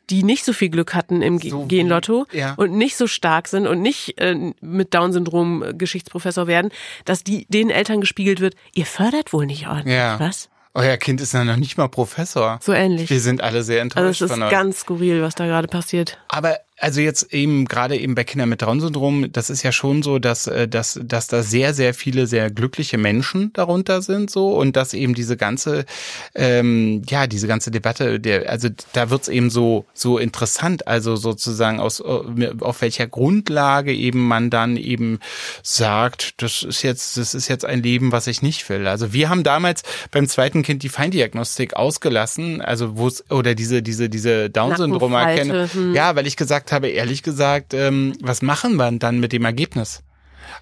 die nicht so viel Glück hatten im So Genlotto ja. und nicht so stark sind und nicht äh, mit Down-Syndrom äh, Geschichtsprofessor werden, dass die den Eltern gespiegelt wird, ihr fördert wohl nicht ordentlich, Ja. was? Euer Kind ist ja noch nicht mal Professor. So ähnlich. Wir sind alle sehr Also enttäuscht es ist ganz skurril, was da gerade passiert. Aber also jetzt eben gerade eben bei Kindern mit Down-Syndrom, das ist ja schon so, dass, äh, dass, dass da sehr, sehr viele sehr glückliche Menschen darunter sind so und dass eben diese ganze, ähm, ja, diese ganze Debatte, der, also da wird's eben so, so interessant, also sozusagen aus, äh, auf welcher Grundlage eben man dann eben sagt, das ist jetzt, das ist jetzt ein Leben, was ich nicht will. Also wir haben damals beim zweiten Kind die Feindiagnostik ausgelassen, also wo es, oder diese, diese, diese Down-Syndrom-Erkennung. Hm. Ja, weil ich gesagt habe, ehrlich gesagt, ähm, was machen wir dann mit dem Ergebnis?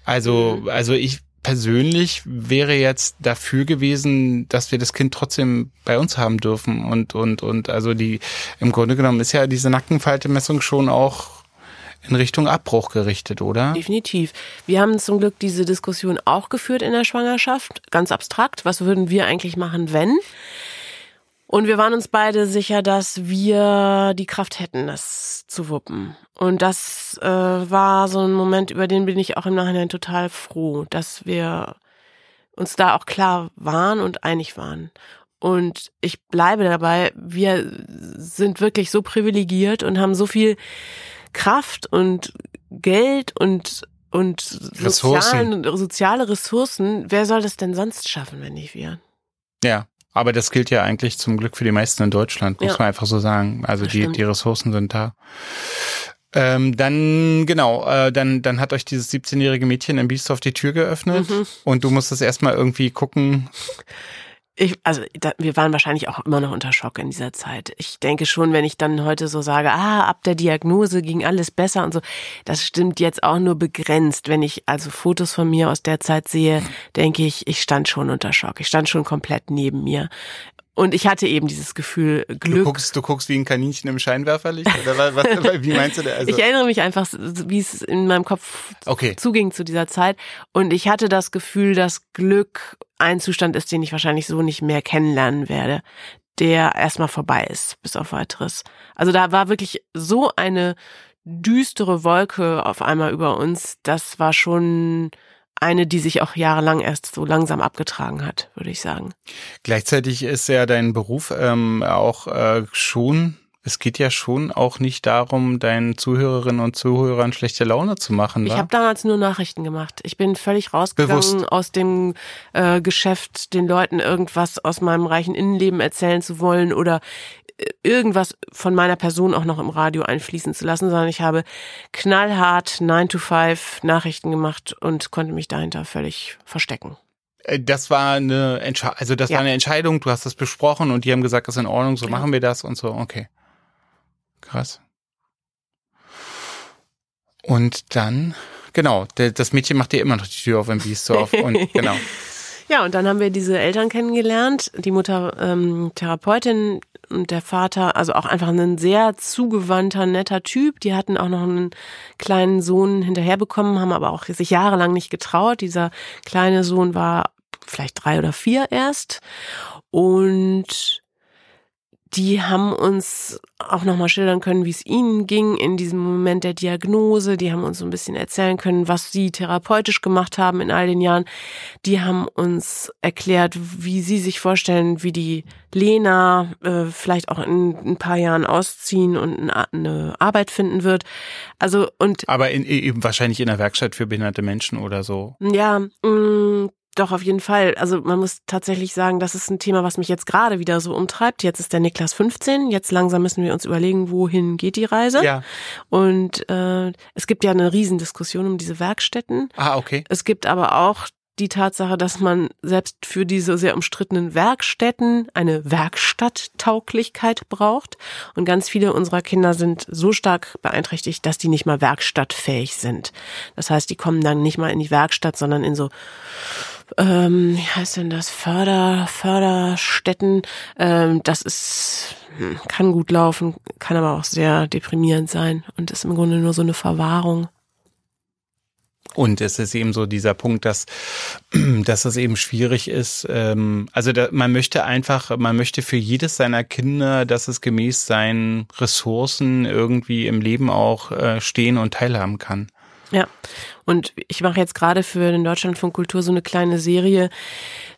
Also, Mhm. also ich persönlich wäre jetzt dafür gewesen, dass wir das Kind trotzdem bei uns haben dürfen und und und also die im Grunde genommen ist ja diese Nackenfaltemessung schon auch in Richtung Abbruch gerichtet, oder? Definitiv. Wir haben zum Glück diese Diskussion auch geführt in der Schwangerschaft, ganz abstrakt. Was würden wir eigentlich machen, wenn? Und wir waren uns beide sicher, dass wir die Kraft hätten, das zu wuppen. Und das äh, war so ein Moment, über den bin ich auch im Nachhinein total froh, dass wir uns da auch klar waren und einig waren. Und ich bleibe dabei, wir sind wirklich so privilegiert und haben so viel Kraft und Geld und und Ressourcen. sozialen, soziale Ressourcen. Wer soll das denn sonst schaffen, wenn nicht wir? Ja. Aber das gilt ja eigentlich zum Glück für die meisten in Deutschland, muss Ja. man einfach so sagen. Also Das die, stimmt. die Ressourcen sind da. Ähm, dann, genau, äh, dann, dann hat euch dieses 17-jährige Mädchen im Biesdorf die Tür geöffnet Mhm. und du musstest erstmal irgendwie gucken. Ich, also da, wir waren wahrscheinlich auch immer noch unter Schock in dieser Zeit. Ich denke schon, wenn ich dann heute so sage, ah, ab der Diagnose ging alles besser und so, das stimmt jetzt auch nur begrenzt. Wenn ich also Fotos von mir aus der Zeit sehe, denke ich, ich stand schon unter Schock. Ich stand schon komplett neben mir. Und ich hatte eben dieses Gefühl, Du Glück. guckst, du guckst wie ein Kaninchen im Scheinwerferlicht? Oder was, was, wie meinst du das? Also, ich erinnere mich einfach, wie es in meinem Kopf okay. zuging zu dieser Zeit. Und ich hatte das Gefühl, dass Glück ein Zustand ist, den ich wahrscheinlich so nicht mehr kennenlernen werde, der erstmal vorbei ist, bis auf weiteres. Also da war wirklich so eine düstere Wolke auf einmal über uns. Das war schon eine, die sich auch jahrelang erst so langsam abgetragen hat, würde ich sagen. Gleichzeitig ist ja dein Beruf ähm, auch äh, schon, es geht ja schon auch nicht darum, deinen Zuhörerinnen und Zuhörern schlechte Laune zu machen. Ich habe damals nur Nachrichten gemacht. Ich bin völlig rausgegangen Bewusst. aus dem äh, Geschäft, den Leuten irgendwas aus meinem reichen Innenleben erzählen zu wollen oder äh, irgendwas von meiner Person auch noch im Radio einfließen zu lassen, sondern ich habe knallhart 9 to 5 Nachrichten gemacht und konnte mich dahinter völlig verstecken. Äh, Das war eine Entscheidung, also das Ja. war eine Entscheidung, du hast das besprochen und die haben gesagt, das ist in Ordnung, so Ja. machen wir das und so, okay. Krass. Und dann, genau, der, das Mädchen macht dir immer noch die Tür auf im Biesdorf und genau. Ja, und dann haben wir diese Eltern kennengelernt, die Mutter ähm, Therapeutin und der Vater, also auch einfach ein sehr zugewandter, netter Typ. Die hatten auch noch einen kleinen Sohn hinterher bekommen, haben aber auch sich jahrelang nicht getraut. Dieser kleine Sohn war vielleicht drei oder vier erst. Und die haben uns auch nochmal schildern können, wie es ihnen ging in diesem Moment der Diagnose. Die haben uns so ein bisschen erzählen können, was sie therapeutisch gemacht haben in all den Jahren. Die haben uns erklärt, wie sie sich vorstellen, wie die Lena äh, vielleicht auch in ein paar Jahren ausziehen und eine- Arbeit finden wird. Also und Aber in, eben wahrscheinlich in der Werkstatt für behinderte Menschen oder so. ja, mh, doch, auf jeden Fall. Also man muss tatsächlich sagen, das ist ein Thema, was mich jetzt gerade wieder so umtreibt. Jetzt ist der Niklas 15. Jetzt langsam müssen wir uns überlegen, wohin geht die Reise. Ja. Und äh, es gibt ja eine Riesendiskussion um diese Werkstätten. Ah, okay. Es gibt aber auch die Tatsache, dass man selbst für diese sehr umstrittenen Werkstätten eine Werkstatttauglichkeit braucht. Und ganz viele unserer Kinder sind so stark beeinträchtigt, dass die nicht mal werkstattfähig sind. Das heißt, die kommen dann nicht mal in die Werkstatt, sondern in so ähm, wie heißt denn das? Förder, Förderstätten. Ähm, das ist, hm, kann gut laufen, kann aber auch sehr deprimierend sein und ist im Grunde nur so eine Verwahrung. Und es ist eben so dieser Punkt, dass, dass es eben schwierig ist. Ähm, also da, man möchte einfach, man möchte für jedes seiner Kinder, dass es gemäß seinen Ressourcen irgendwie im Leben auch äh, stehen und teilhaben kann. Ja, und ich mache jetzt gerade für den Deutschlandfunk Kultur so eine kleine Serie,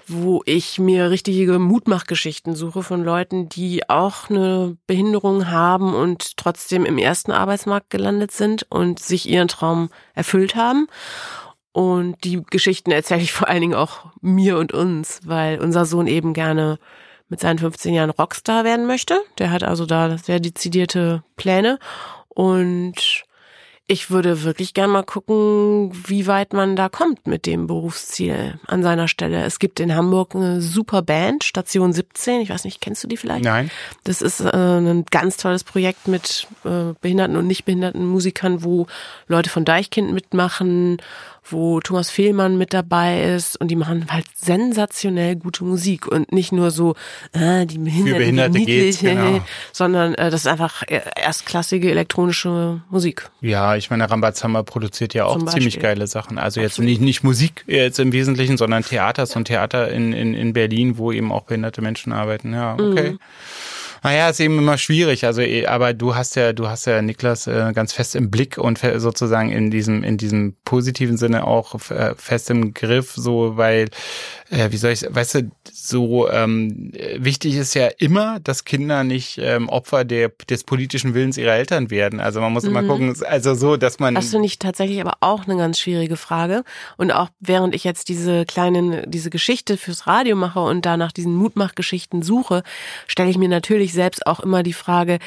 wo ich mir richtige Mutmachgeschichten suche von Leuten, die auch eine Behinderung haben und trotzdem im ersten Arbeitsmarkt gelandet sind und sich ihren Traum erfüllt haben. Und die Geschichten erzähle ich vor allen Dingen auch mir und uns, weil unser Sohn eben gerne mit seinen 15 Jahren Rockstar werden möchte. Der hat also da sehr dezidierte Pläne und ich würde wirklich gern mal gucken, wie weit man da kommt mit dem Berufsziel an seiner Stelle. Es gibt in Hamburg eine super Band, Station 17. Ich weiß nicht, kennst du die vielleicht? Nein. Das ist äh, ein ganz tolles Projekt mit äh, behinderten und nicht behinderten Musikern, wo Leute von Deichkind mitmachen wo Thomas Fehlmann mit dabei ist und die machen halt sensationell gute Musik und nicht nur so äh, die Behinderten, Für Behinderte die geht's, genau. sondern äh, das ist einfach erstklassige elektronische Musik. Ja, ich meine, Rambazamba produziert ja auch ziemlich geile Sachen. Also jetzt nicht, nicht Musik jetzt im Wesentlichen, sondern Theater, so ein Theater in, in, in Berlin, wo eben auch behinderte Menschen arbeiten. Ja, okay. Mhm. Naja, ist eben immer schwierig. Also, eh, aber du hast ja, du hast ja Niklas äh, ganz fest im Blick und sozusagen in diesem, in diesem positiven Sinne auch äh, fest im Griff, so, weil, äh, wie soll ich, weißt du, so ähm, wichtig ist ja immer, dass Kinder nicht ähm, Opfer der, des politischen Willens ihrer Eltern werden. Also man muss mhm. immer gucken, also so, dass man. Das finde ich tatsächlich aber auch eine ganz schwierige Frage. Und auch während ich jetzt diese kleinen, diese Geschichte fürs Radio mache und da nach diesen Mutmachgeschichten suche, stelle ich mir natürlich selbst auch immer die Frage,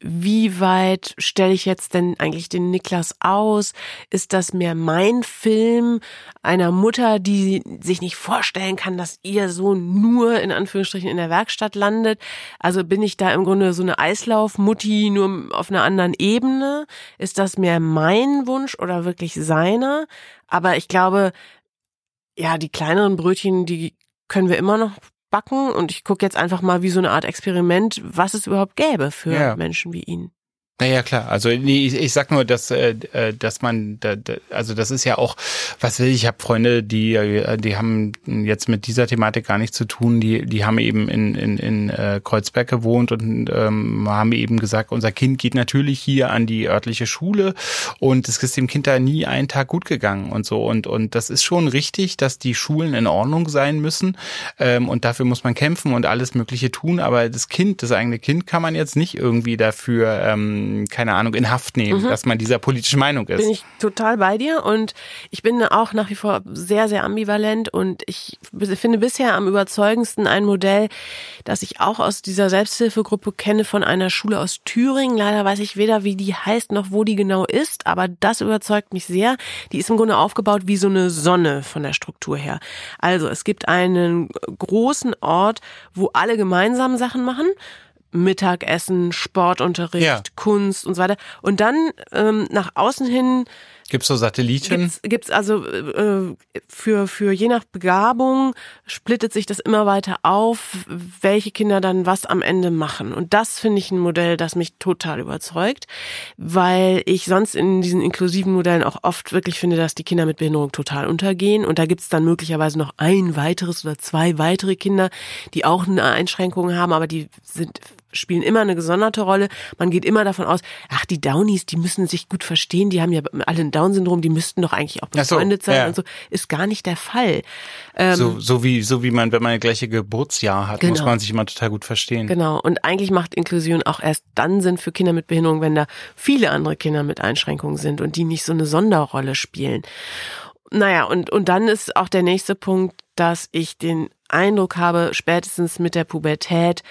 wie weit stelle ich jetzt denn eigentlich den Niklas aus? Ist das mehr mein Film einer Mutter, die sich nicht vorstellen kann, dass ihr Sohn nur in Anführungsstrichen in der Werkstatt landet? Also bin ich da im Grunde so eine Eislaufmutti nur auf einer anderen Ebene? Ist das mehr mein Wunsch oder wirklich seiner? Aber ich glaube, ja, die kleineren Brötchen, die können wir immer noch backen und ich gucke jetzt einfach mal wie so eine Art Experiment, was es überhaupt gäbe für ja. Menschen wie ihn. Naja, klar. Also nee, ich, ich sag nur, dass, äh, äh dass man, da, da, also das ist ja auch, was will ich, ich habe Freunde, die, äh, die haben jetzt mit dieser Thematik gar nichts zu tun. Die, die haben eben in, in, in äh, Kreuzberg gewohnt und ähm, haben eben gesagt, unser Kind geht natürlich hier an die örtliche Schule und es ist dem Kind da nie einen Tag gut gegangen und so. Und, und das ist schon richtig, dass die Schulen in Ordnung sein müssen ähm, und dafür muss man kämpfen und alles Mögliche tun. Aber das Kind, das eigene Kind kann man jetzt nicht irgendwie dafür ähm, keine Ahnung, in Haft nehmen, mhm. dass man dieser politischen Meinung ist. Bin ich total bei dir und ich bin auch nach wie vor sehr, sehr ambivalent und ich finde bisher am überzeugendsten ein Modell, das ich auch aus dieser Selbsthilfegruppe kenne von einer Schule aus Thüringen. Leider weiß ich weder, wie die heißt noch wo die genau ist, aber das überzeugt mich sehr. Die ist im Grunde aufgebaut wie so eine Sonne von der Struktur her. Also es gibt einen großen Ort, wo alle gemeinsam Sachen machen Mittagessen, Sportunterricht, ja. Kunst und so weiter. Und dann ähm, nach außen hin Gibt's so Satelliten? Gibt's, gibt's also äh, für für je nach Begabung splittet sich das immer weiter auf, welche Kinder dann was am Ende machen. Und das finde ich ein Modell, das mich total überzeugt, weil ich sonst in diesen inklusiven Modellen auch oft wirklich finde, dass die Kinder mit Behinderung total untergehen. Und da gibt's dann möglicherweise noch ein weiteres oder zwei weitere Kinder, die auch eine Einschränkung haben, aber die sind spielen immer eine gesonderte Rolle. Man geht immer davon aus, ach, die Downies, die müssen sich gut verstehen, die haben ja alle ein Down-Syndrom, die müssten doch eigentlich auch befreundet so, sein ja. und so. Ist gar nicht der Fall. Ähm, so, so wie, so wie man, wenn man ein gleiche Geburtsjahr hat, genau. muss man sich immer total gut verstehen. Genau. Und eigentlich macht Inklusion auch erst dann Sinn für Kinder mit Behinderung, wenn da viele andere Kinder mit Einschränkungen sind und die nicht so eine Sonderrolle spielen. Naja, und, und dann ist auch der nächste Punkt, dass ich den Eindruck habe, spätestens mit der Pubertät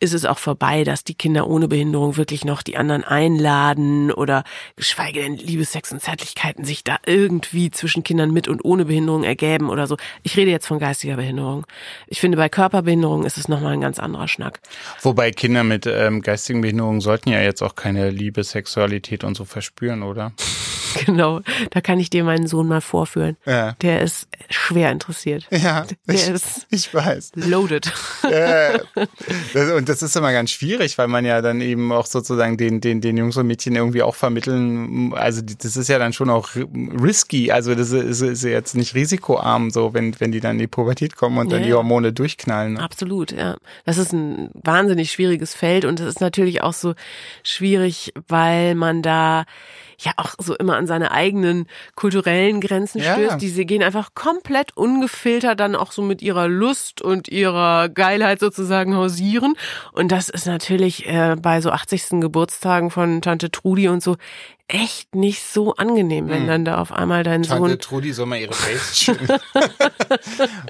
ist es auch vorbei, dass die Kinder ohne Behinderung wirklich noch die anderen einladen oder geschweige denn Liebe, Sex und Zärtlichkeiten sich da irgendwie zwischen Kindern mit und ohne Behinderung ergeben oder so. Ich rede jetzt von geistiger Behinderung. Ich finde, bei Körperbehinderung ist es nochmal ein ganz anderer Schnack. Wobei Kinder mit ähm, geistigen Behinderungen sollten ja jetzt auch keine Liebe, Sexualität und so verspüren, oder? Genau, da kann ich dir meinen Sohn mal vorführen. Ja. Der ist schwer interessiert. Ja, Der ich, ist ich weiß. loaded. Äh, das, und das ist immer ganz schwierig, weil man ja dann eben auch sozusagen den, den, den Jungs und Mädchen irgendwie auch vermitteln, also die- das ist ja dann schon auch risky, also das ist, ist jetzt nicht risikoarm, so wenn, wenn die dann in die Pubertät kommen und dann Ja, die ja. Hormone durchknallen. Ne? Absolut, ja. Das ist ein wahnsinnig schwieriges Feld und es ist natürlich auch so schwierig, weil man da ja auch so immer an seine eigenen kulturellen Grenzen Ja. stößt. Diese gehen einfach komplett ungefiltert dann auch so mit ihrer Lust und ihrer Geilheit sozusagen hausieren. Und das ist natürlich äh, bei so 80. Geburtstagen von Tante Trudi und so echt nicht so angenehm, wenn dann da auf einmal dein Hm. Tante Sohn Trudi soll mal ihre Face schütteln.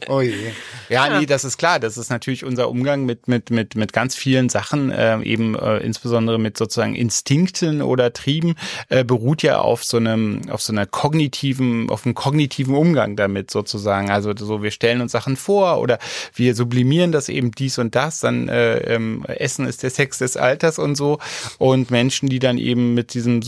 oh je. Ja, nee, das ist klar. Das ist natürlich unser Umgang mit, mit, mit, mit ganz vielen Sachen, äh, eben äh, insbesondere mit sozusagen Instinkten oder Trieben, äh, beruht ja auf so einem, auf so einer kognitiven, auf einem kognitiven Umgang damit sozusagen. Also so, wir stellen uns Sachen vor oder wir sublimieren das eben dies und das, dann äh, ähm, Essen ist der Sex des Alters und so. Und Menschen, die dann eben mit diesem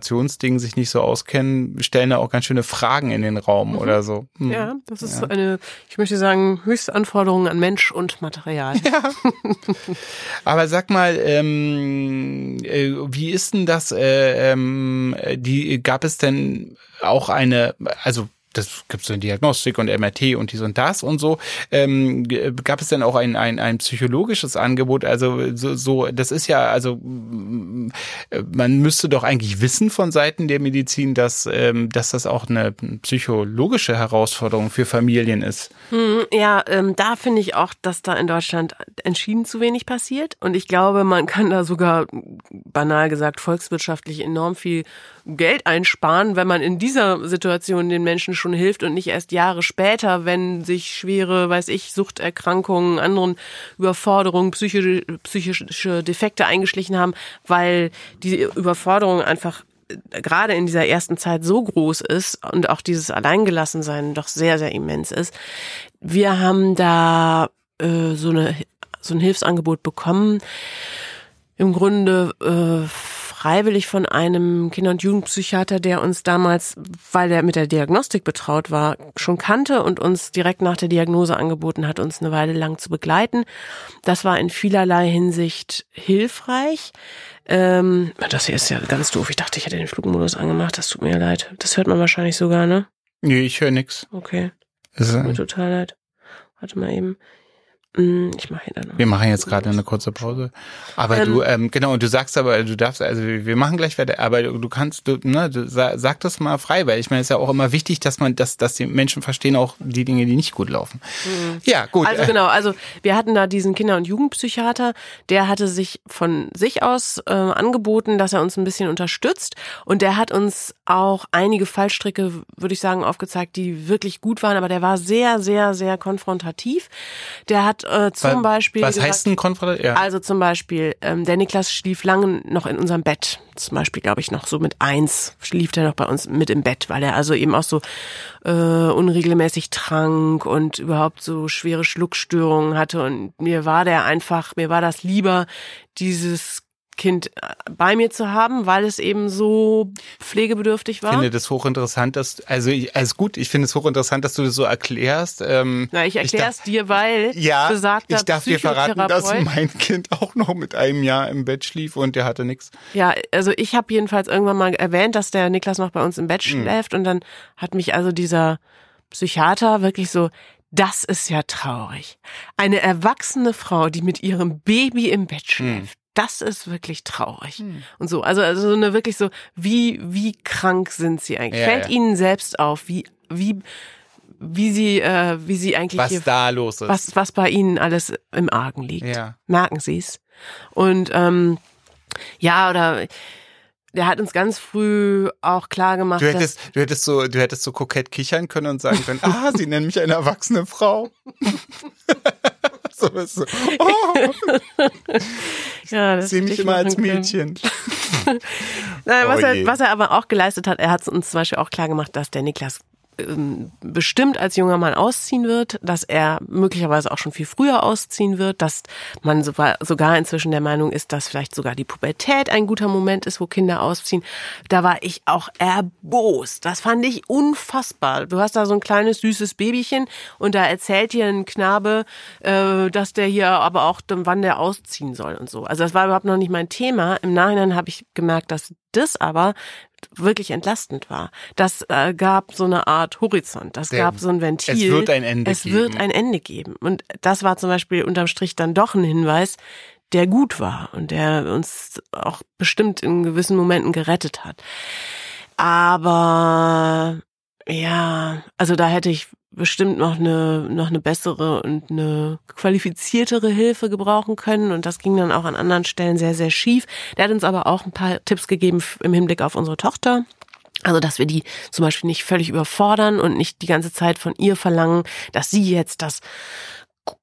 Sublimationsding sich nicht so auskennen, stellen da auch ganz schöne Fragen in den Raum oder so. Hm. Ja, das ist eine, ich möchte sagen, höchste Anforderung an Mensch und Material. Aber sag mal, ähm, äh, wie ist denn das? Äh, ähm, die gab es denn auch eine, also das gibt so eine Diagnostik und MRT und dies und das und so. Ähm, gab es denn auch ein, ein, ein psychologisches Angebot? Also so, so, das ist ja, also äh, man müsste doch eigentlich wissen von Seiten der Medizin, dass, ähm, dass das auch eine psychologische Herausforderung für Familien ist. Hm, Ja, ähm, da finde ich auch, dass da in Deutschland entschieden zu wenig passiert. Und ich glaube, man kann da sogar, banal gesagt, volkswirtschaftlich enorm viel Geld einsparen, wenn man in dieser Situation den Menschen schon hilft und nicht erst Jahre später, wenn sich schwere, weiß ich, Suchterkrankungen, anderen Überforderungen, psychische, psychische Defekte eingeschlichen haben, weil die Überforderung einfach äh, gerade in dieser ersten Zeit so groß ist und auch dieses Alleingelassensein doch sehr, sehr immens ist. Wir haben da äh, so, eine, so ein Hilfsangebot bekommen, im Grunde äh, freiwillig von einem Kinder- und Jugendpsychiater, der uns damals, weil er mit der Diagnostik betraut war, schon kannte und uns direkt nach der Diagnose angeboten hat, uns eine Weile lang zu begleiten. Das war in vielerlei Hinsicht hilfreich. Ähm, das hier ist ja ganz doof. Ich dachte, ich hätte den Flugmodus angemacht. Das tut mir leid. Das hört man wahrscheinlich sogar, ne? Nee, ich höre nix. Okay. Das, Tut mir äh, total leid. Warte mal eben. Mm, Ich mache dann. Wir machen jetzt gerade eine kurze Pause. Aber Ähm, du, ähm, genau, und du sagst aber, du darfst, also wir machen gleich weiter, aber du, kannst, du, ne, du, sa- sag das mal frei, weil ich meine, es ist ja auch immer wichtig, dass man, dass, dass die Menschen verstehen auch die Dinge, die nicht gut laufen. Ja, gut. Also genau, also wir hatten da diesen Kinder- und Jugendpsychiater, der hatte sich von sich aus äh, angeboten, dass er uns ein bisschen unterstützt und der hat uns auch einige Fallstricke, würde ich sagen, aufgezeigt, die wirklich gut waren, aber der war sehr, sehr, sehr konfrontativ. Der hat äh, zum wa- Beispiel Was gesagt, heißt ein Konfront? Ja. also zum Beispiel, ähm, der Niklas schlief lange noch in unserem Bett. Zum Beispiel, glaube ich, noch so mit eins schlief der noch bei uns mit im Bett, weil er also eben auch so äh, unregelmäßig trank und überhaupt so schwere Schluckstörungen hatte. Und mir war der einfach, mir war das lieber, dieses Kind äh, bei mir zu haben, weil es eben so pflegebedürftig war. Ich finde das hochinteressant, dass, also, ich, also gut, ich finde es hochinteressant, dass du das so erklärst. Ähm, Na, ich erkläre es dir, weil Ja, besagter ich darf dir verraten, dass mein Kind auch noch mit einem Jahr im Bett schlief und der hatte nichts. Ja, also ich habe jedenfalls irgendwann mal erwähnt, dass der Niklas noch bei uns im Bett schläft und dann hat mich also dieser Psychiater wirklich so, das ist ja traurig. Eine erwachsene Frau, die mit ihrem Baby im Bett schläft. Das ist wirklich traurig. Und so, also, also so eine wirklich so, wie, wie krank sind sie eigentlich? Ja, Fällt ja. ihnen selbst auf, wie, wie, wie sie, äh, wie sie eigentlich Was hier, da los ist. was, was bei ihnen alles im Argen liegt. Ja. Merken sie es. Und ähm, ja, oder der hat uns ganz früh auch klar gemacht, Du dass hättest, du hättest so, du hättest so kokett kichern können und sagen können, ah, sie nennen mich eine erwachsene Frau. so ist so, oh, ja, ich das sehe mich ich immer als. Mädchen. Nein, was, Oh er, was er aber auch geleistet hat, er hat uns zum Beispiel auch klar gemacht, dass der Niklas bestimmt als junger Mann ausziehen wird, dass er möglicherweise auch schon viel früher ausziehen wird, dass man sogar inzwischen der Meinung ist, dass vielleicht sogar die Pubertät ein guter Moment ist, wo Kinder ausziehen. Da war ich auch erbost. Das fand ich unfassbar. Du hast da so ein kleines süßes Babychen und da erzählt dir ein Knabe, äh, dass der hier aber auch, wann der ausziehen soll und so. Also das war überhaupt noch nicht mein Thema. Im Nachhinein habe ich gemerkt, dass das aber wirklich entlastend war. Das äh, gab so eine Art Horizont, das Der, gab so ein Ventil. Es wird ein Ende es geben. Es wird ein Ende geben. Und das war zum Beispiel unterm Strich dann doch ein Hinweis, der gut war und der uns auch bestimmt in gewissen Momenten gerettet hat. Aber ja, also da hätte ich bestimmt noch eine, noch eine bessere und eine qualifiziertere Hilfe gebrauchen können. Und das ging dann auch an anderen Stellen sehr, sehr schief. Der hat uns aber auch ein paar Tipps gegeben im Hinblick auf unsere Tochter. Also, dass wir die zum Beispiel nicht völlig überfordern und nicht die ganze Zeit von ihr verlangen, dass sie jetzt das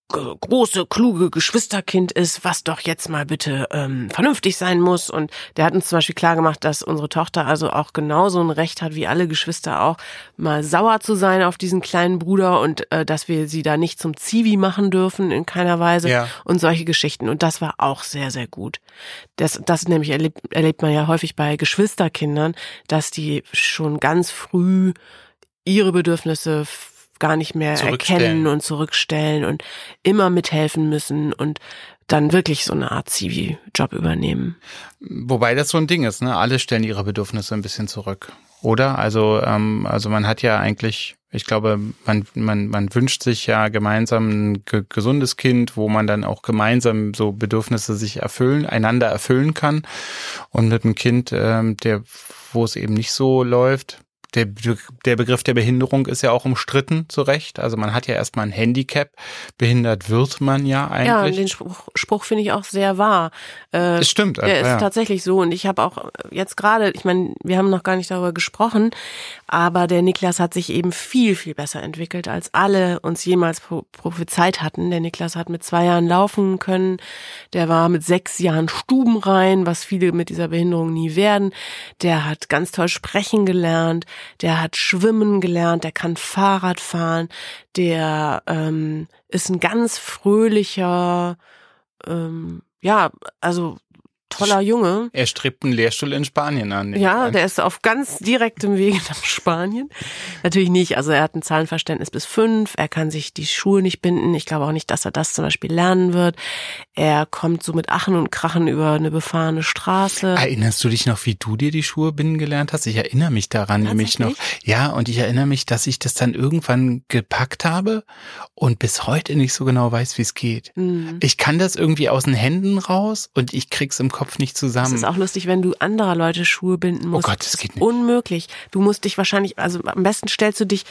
große, kluge Geschwisterkind ist, was doch jetzt mal bitte ähm, vernünftig sein muss. Und der hat uns zum Beispiel klar gemacht, dass unsere Tochter also auch genauso ein Recht hat wie alle Geschwister auch, mal sauer zu sein auf diesen kleinen Bruder und äh, dass wir sie da nicht zum Zivi machen dürfen in keiner Weise ja. und solche Geschichten. Und das war auch sehr, sehr gut. Das, das nämlich erlebt, erlebt man ja häufig bei Geschwisterkindern, dass die schon ganz früh ihre Bedürfnisse gar nicht mehr erkennen und zurückstellen und immer mithelfen müssen und dann wirklich so eine Art Zivi-Job übernehmen. Wobei das so ein Ding ist, ne? Alle stellen ihre Bedürfnisse ein bisschen zurück, oder? Also, ähm, also man hat ja eigentlich, ich glaube, man, man, man wünscht sich ja gemeinsam ein ge gesundes Kind, wo man dann auch gemeinsam so Bedürfnisse sich erfüllen, einander erfüllen kann. Und mit einem Kind, ähm, der, wo es eben nicht so läuft, der, der Begriff der Behinderung ist ja auch umstritten, zu Recht. Also man hat ja erstmal ein Handicap. Behindert wird man ja eigentlich. Ja, den Spruch, Spruch finde ich auch sehr wahr. Äh, es stimmt. Der also, ist ja. tatsächlich so. Und ich habe auch jetzt gerade, ich meine, wir haben noch gar nicht darüber gesprochen, aber der Niklas hat sich eben viel, viel besser entwickelt, als alle uns jemals prophezeit hatten. Der Niklas hat mit zwei Jahren laufen können. Der war mit sechs Jahren stubenrein, was viele mit dieser Behinderung nie werden. Der hat ganz toll sprechen gelernt der hat Schwimmen gelernt, der kann Fahrrad fahren, der ähm, ist ein ganz fröhlicher, ähm, ja, also toller Junge. Er strebt einen Lehrstuhl in Spanien an. Ja, der ist auf ganz direktem Wege nach Spanien. Natürlich nicht. Also er hat ein Zahlenverständnis bis fünf. Er kann sich die Schuhe nicht binden. Ich glaube auch nicht, dass er das zum Beispiel lernen wird. Er kommt so mit Achen und Krachen über eine befahrene Straße. Erinnerst du dich noch, wie du dir die Schuhe binden gelernt hast? Ich erinnere mich daran nämlich noch. Ja, und ich erinnere mich, dass ich das dann irgendwann gepackt habe und bis heute nicht so genau weiß, wie es geht. Mhm. Ich kann das irgendwie aus den Händen raus und ich krieg's im Kopf nicht zusammen. Es ist auch lustig, wenn du anderer Leute Schuhe binden musst. Oh Gott, das geht nicht. Unmöglich. Du musst dich wahrscheinlich, also am besten stellst du dich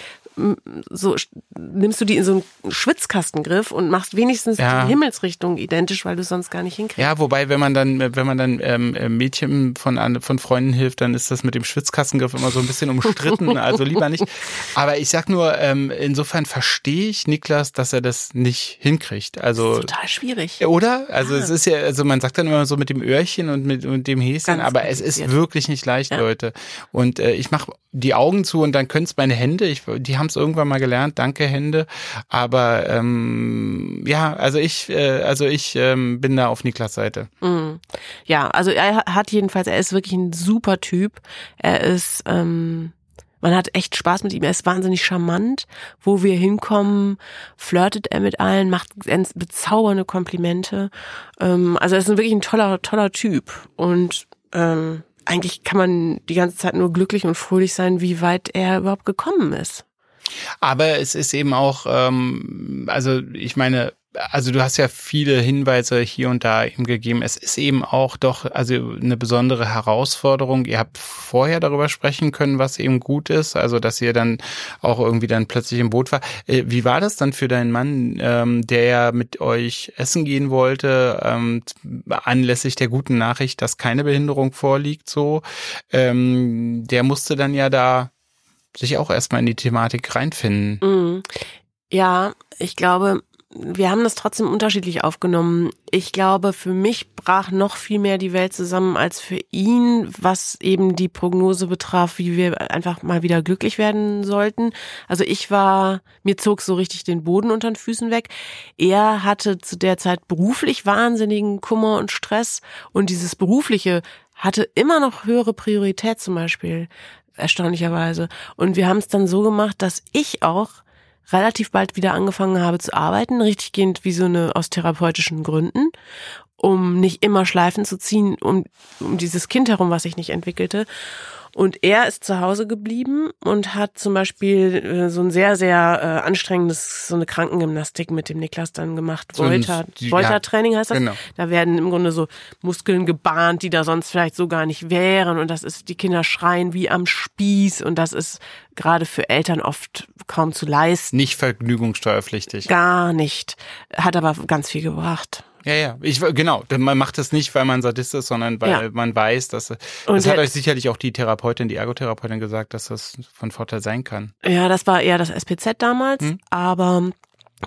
so, nimmst du die in so einen Schwitzkastengriff und machst wenigstens ja. die Himmelsrichtung identisch, weil du sonst gar nicht hinkriegst. Ja, wobei, wenn man dann, wenn man dann ähm, Mädchen von, von Freunden hilft, dann ist das mit dem Schwitzkastengriff immer so ein bisschen umstritten. also lieber nicht. Aber ich sag nur, ähm, insofern verstehe ich Niklas, dass er das nicht hinkriegt. Also total schwierig. Oder? Also ja. es ist ja, also man sagt dann immer so mit dem Öhrchen und mit und dem Häschen, Ganz aber es ist wirklich nicht leicht, ja. Leute. Und äh, ich mache die Augen zu und dann können es meine Hände. Ich, die haben es irgendwann mal gelernt. Danke Hände. Aber ähm, ja, also ich, äh, also ich ähm, bin da auf Niklas Seite. Mhm. Ja, also er hat jedenfalls, er ist wirklich ein super Typ. Er ist ähm, man hat echt Spaß mit ihm. Er ist wahnsinnig charmant. Wo wir hinkommen, flirtet er mit allen, macht bezaubernde Komplimente. Ähm, also er ist wirklich ein toller, toller Typ. Und ähm, eigentlich kann man die ganze Zeit nur glücklich und fröhlich sein, wie weit er überhaupt gekommen ist. Aber es ist eben auch, ähm, also ich meine, also du hast ja viele Hinweise hier und da eben gegeben. Es ist eben auch doch also eine besondere Herausforderung. Ihr habt vorher darüber sprechen können, was eben gut ist, also dass ihr dann auch irgendwie dann plötzlich im Boot war. Äh, wie war das dann für deinen Mann, ähm, der ja mit euch essen gehen wollte, ähm, anlässlich der guten Nachricht, dass keine Behinderung vorliegt, so? Ähm, der musste dann ja da sich auch erstmal in die Thematik reinfinden. Mhm. Ja, ich glaube, wir haben das trotzdem unterschiedlich aufgenommen. Ich glaube, für mich brach noch viel mehr die Welt zusammen als für ihn, was eben die Prognose betraf, wie wir einfach mal wieder glücklich werden sollten. Also ich war, mir zog so richtig den Boden unter den Füßen weg. Er hatte zu der Zeit beruflich wahnsinnigen Kummer und Stress und dieses berufliche hatte immer noch höhere Priorität zum Beispiel, erstaunlicherweise. Und wir haben es dann so gemacht, dass ich auch relativ bald wieder angefangen habe zu arbeiten, richtiggehend wie so eine aus therapeutischen Gründen, um nicht immer Schleifen zu ziehen um, um dieses Kind herum, was sich nicht entwickelte. Und er ist zu Hause geblieben und hat zum Beispiel äh, so ein sehr, sehr äh, anstrengendes, so eine Krankengymnastik mit dem Niklas dann gemacht. So Volta, Volta-Training heißt das. Genau. Da werden im Grunde so Muskeln gebahnt, die da sonst vielleicht so gar nicht wären. Und das ist, die Kinder schreien wie am Spieß. Und das ist gerade für Eltern oft kaum zu leisten. Nicht vergnügungssteuerpflichtig. Gar nicht. Hat aber ganz viel gebracht. Ja, ja, ich, genau. Man macht das nicht, weil man Sadist ist, sondern weil ja. man weiß, dass das hat euch sicherlich auch die Therapeutin, die Ergotherapeutin gesagt, dass das von Vorteil sein kann. Ja, das war eher das SPZ damals, hm? aber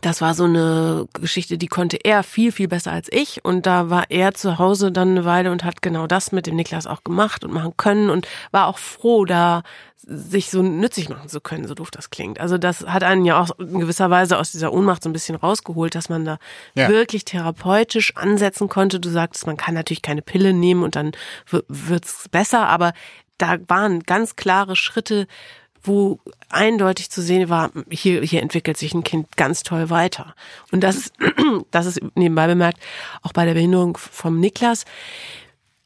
das war so eine Geschichte, die konnte er viel, viel besser als ich. Und da war er zu Hause dann eine Weile und hat genau das mit dem Niklas auch gemacht und machen können und war auch froh, da sich so nützlich machen zu können, so doof das klingt. Also das hat einen ja auch in gewisser Weise aus dieser Ohnmacht so ein bisschen rausgeholt, dass man da ja. wirklich therapeutisch ansetzen konnte. Du sagtest, man kann natürlich keine Pille nehmen und dann wird's besser, aber da waren ganz klare Schritte, wo eindeutig zu sehen war, hier, hier entwickelt sich ein Kind ganz toll weiter. Und das ist, das ist nebenbei bemerkt, auch bei der Behinderung vom Niklas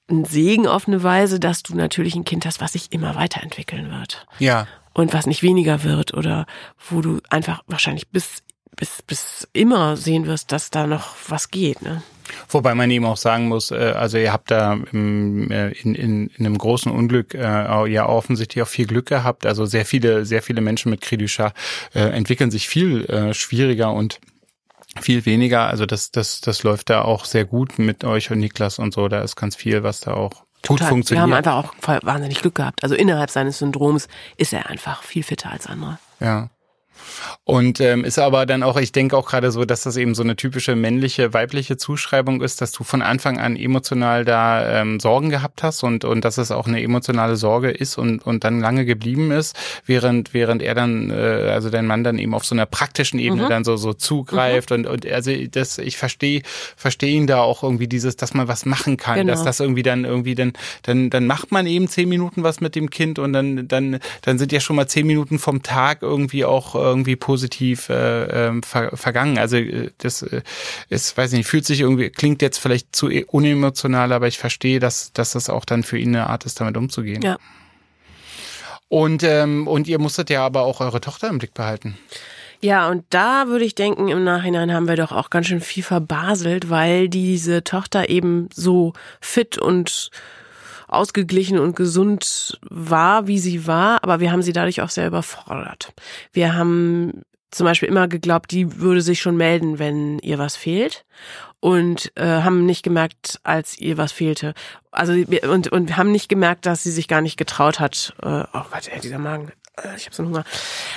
ein Segen auf eine Weise, dass du natürlich ein Kind hast, was sich immer weiterentwickeln wird. Ja. Und was nicht weniger wird oder wo du einfach wahrscheinlich bis, bis, bis immer sehen wirst, dass da noch was geht, ne? Wobei man eben auch sagen muss, äh, also ihr habt da im, äh, in, in, in einem großen Unglück äh, ja offensichtlich auch viel Glück gehabt. Also sehr viele, sehr viele Menschen mit Credit äh, entwickeln sich viel schwieriger und viel weniger. Also das, das, das läuft da auch sehr gut mit euch und Niklas und so. Da ist ganz viel, was da auch gut Total. funktioniert. Wir haben einfach auch wahnsinnig Glück gehabt. Also innerhalb seines Syndroms ist er einfach viel fitter als andere. Ja. Und ähm, ist aber dann auch, ich denke auch gerade so, dass das eben so eine typische männliche, weibliche Zuschreibung ist, dass du von Anfang an emotional da ähm, Sorgen gehabt hast und, und dass es auch eine emotionale Sorge ist und, und dann lange geblieben ist, während, während er dann, äh, also dein Mann dann eben auf so einer praktischen Ebene mhm. dann so, so zugreift mhm. und, und also das, ich verstehe, verstehe ihn da auch irgendwie dieses, dass man was machen kann, genau. dass das irgendwie dann irgendwie dann, dann, dann macht man eben zehn Minuten was mit dem Kind und dann, dann, dann sind ja schon mal zehn Minuten vom Tag irgendwie auch irgendwie positiv äh, ähm, ver vergangen. Also äh, das äh, ist, weiß nicht, fühlt sich irgendwie, klingt jetzt vielleicht zu e-, unemotional, aber ich verstehe, dass, dass das auch dann für ihn eine Art ist, damit umzugehen. Ja. Und, ähm, und ihr musstet ja aber auch eure Tochter im Blick behalten. Ja, und da würde ich denken, im Nachhinein haben wir doch auch ganz schön viel verbaselt, weil diese Tochter eben so fit und ausgeglichen und gesund war, wie sie war, aber wir haben sie dadurch auch sehr überfordert. Wir haben zum Beispiel immer geglaubt, die würde sich schon melden, wenn ihr was fehlt und äh, haben nicht gemerkt, als ihr was fehlte. Also und und haben nicht gemerkt, dass sie sich gar nicht getraut hat. Äh, oh Gott, ey, dieser Magen. Äh, ich habe so Hunger.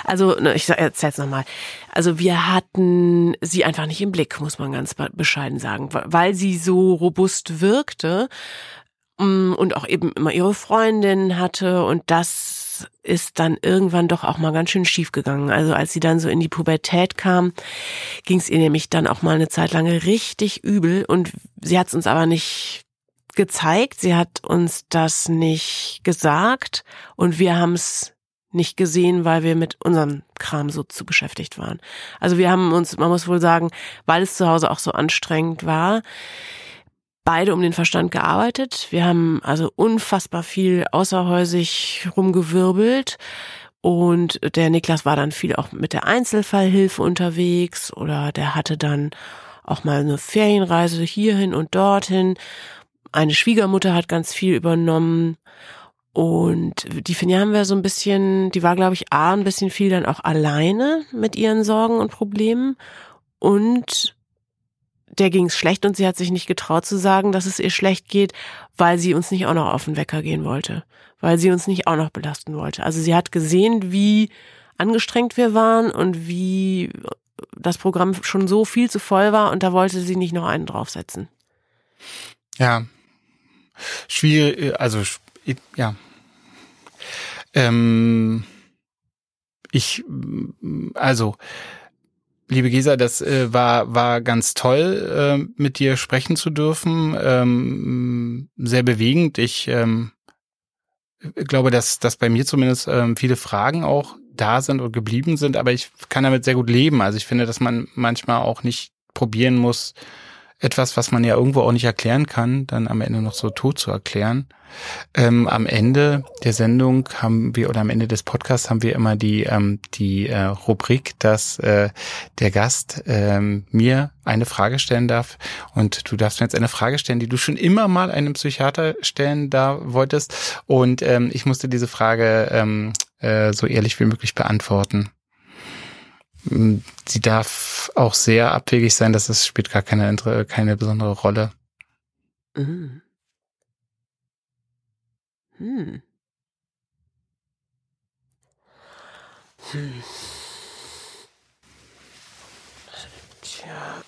Also, ne, ich erzähl's nochmal. Also wir hatten sie einfach nicht im Blick, muss man ganz bescheiden sagen, weil sie so robust wirkte und auch eben immer ihre Freundin hatte und das ist dann irgendwann doch auch mal ganz schön schief gegangen. Also als sie dann so in die Pubertät kam, ging es ihr nämlich dann auch mal eine Zeit lang richtig übel und sie hat es uns aber nicht gezeigt, sie hat uns das nicht gesagt und wir haben es nicht gesehen, weil wir mit unserem Kram so zu beschäftigt waren. Also wir haben uns, man muss wohl sagen, weil es zu Hause auch so anstrengend war, beide um den Verstand gearbeitet. Wir haben also unfassbar viel außerhäusig rumgewirbelt. Und der Niklas war dann viel auch mit der Einzelfallhilfe unterwegs oder der hatte dann auch mal eine Ferienreise hierhin und dorthin. Eine Schwiegermutter hat ganz viel übernommen. Und die Finja haben wir so ein bisschen, die war, glaube ich, A, ein bisschen viel dann auch alleine mit ihren Sorgen und Problemen. Und der ging es schlecht und sie hat sich nicht getraut zu sagen, dass es ihr schlecht geht, weil sie uns nicht auch noch auf den Wecker gehen wollte, weil sie uns nicht auch noch belasten wollte. Also sie hat gesehen, wie angestrengt wir waren und wie das Programm schon so viel zu voll war und da wollte sie nicht noch einen draufsetzen. Ja. Schwierig, also ja. Ähm, ich, also, liebe Gesa, das äh, war, war ganz toll, äh, mit dir sprechen zu dürfen. Ähm, sehr bewegend. Ich ähm, glaube, dass, dass bei mir zumindest ähm, viele Fragen auch da sind und geblieben sind, aber ich kann damit sehr gut leben. Also ich finde, dass man manchmal auch nicht probieren muss, etwas, was man ja irgendwo auch nicht erklären kann, dann am Ende noch so tot zu erklären. Ähm, am Ende der Sendung haben wir oder am Ende des Podcasts haben wir immer die ähm, die äh, Rubrik, dass äh, der Gast ähm, mir eine Frage stellen darf und du darfst mir jetzt eine Frage stellen, die du schon immer mal einem Psychiater stellen da wolltest und ähm, ich musste diese Frage ähm, äh, so ehrlich wie möglich beantworten. Mm, sie darf auch sehr abwegig sein, dass es spielt gar keine, keine besondere Rolle. Mhm. Hm. Hm.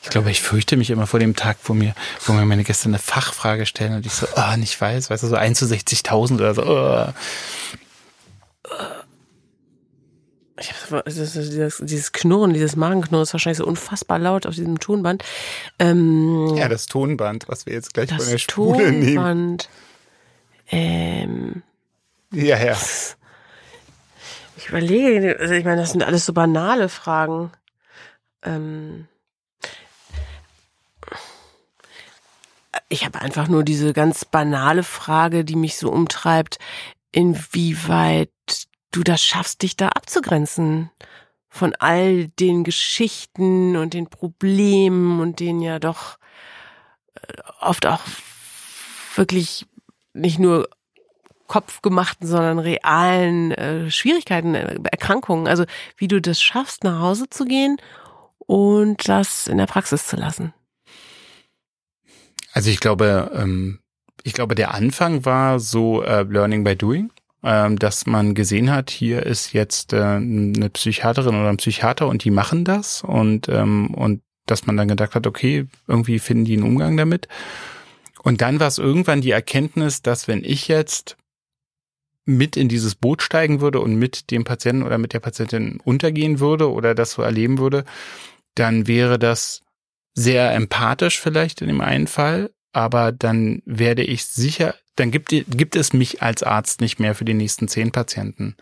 Ich glaube, ich fürchte mich immer vor dem Tag, wo mir, wo mir meine Gäste eine Fachfrage stellen und ich so, oh, nicht weiß, weißt du, so 1 zu 60.000 oder so. Oh. Ich hab, dieses, dieses Knurren, dieses Magenknurren ist wahrscheinlich so unfassbar laut auf diesem Tonband. Ähm, ja, das Tonband, was wir jetzt gleich von der Spule Tonband. nehmen. Ähm, ja, ja. Ich überlege, also ich meine, das sind alles so banale Fragen. Ähm, ich habe einfach nur diese ganz banale Frage, die mich so umtreibt, inwieweit du das schaffst, dich da abzugrenzen von all den Geschichten und den Problemen und den ja doch äh, oft auch wirklich nicht nur kopfgemachten, sondern realen äh, Schwierigkeiten, äh, Erkrankungen. Also wie du das schaffst, nach Hause zu gehen und das in der Praxis zu lassen. Also ich glaube, ähm, ich glaube, der Anfang war so äh, Learning by Doing ähm, dass man gesehen hat, hier ist jetzt äh, eine Psychiaterin oder ein Psychiater und die machen das und ähm, und dass man dann gedacht hat, okay, irgendwie finden die einen Umgang damit. Und dann war es irgendwann die Erkenntnis, dass wenn ich jetzt mit in dieses Boot steigen würde und mit dem Patienten oder mit der Patientin untergehen würde oder das so erleben würde, dann wäre das sehr empathisch vielleicht in dem einen Fall, aber dann werde ich sicher dann gibt, gibt es mich als Arzt nicht mehr für die nächsten zehn Patienten.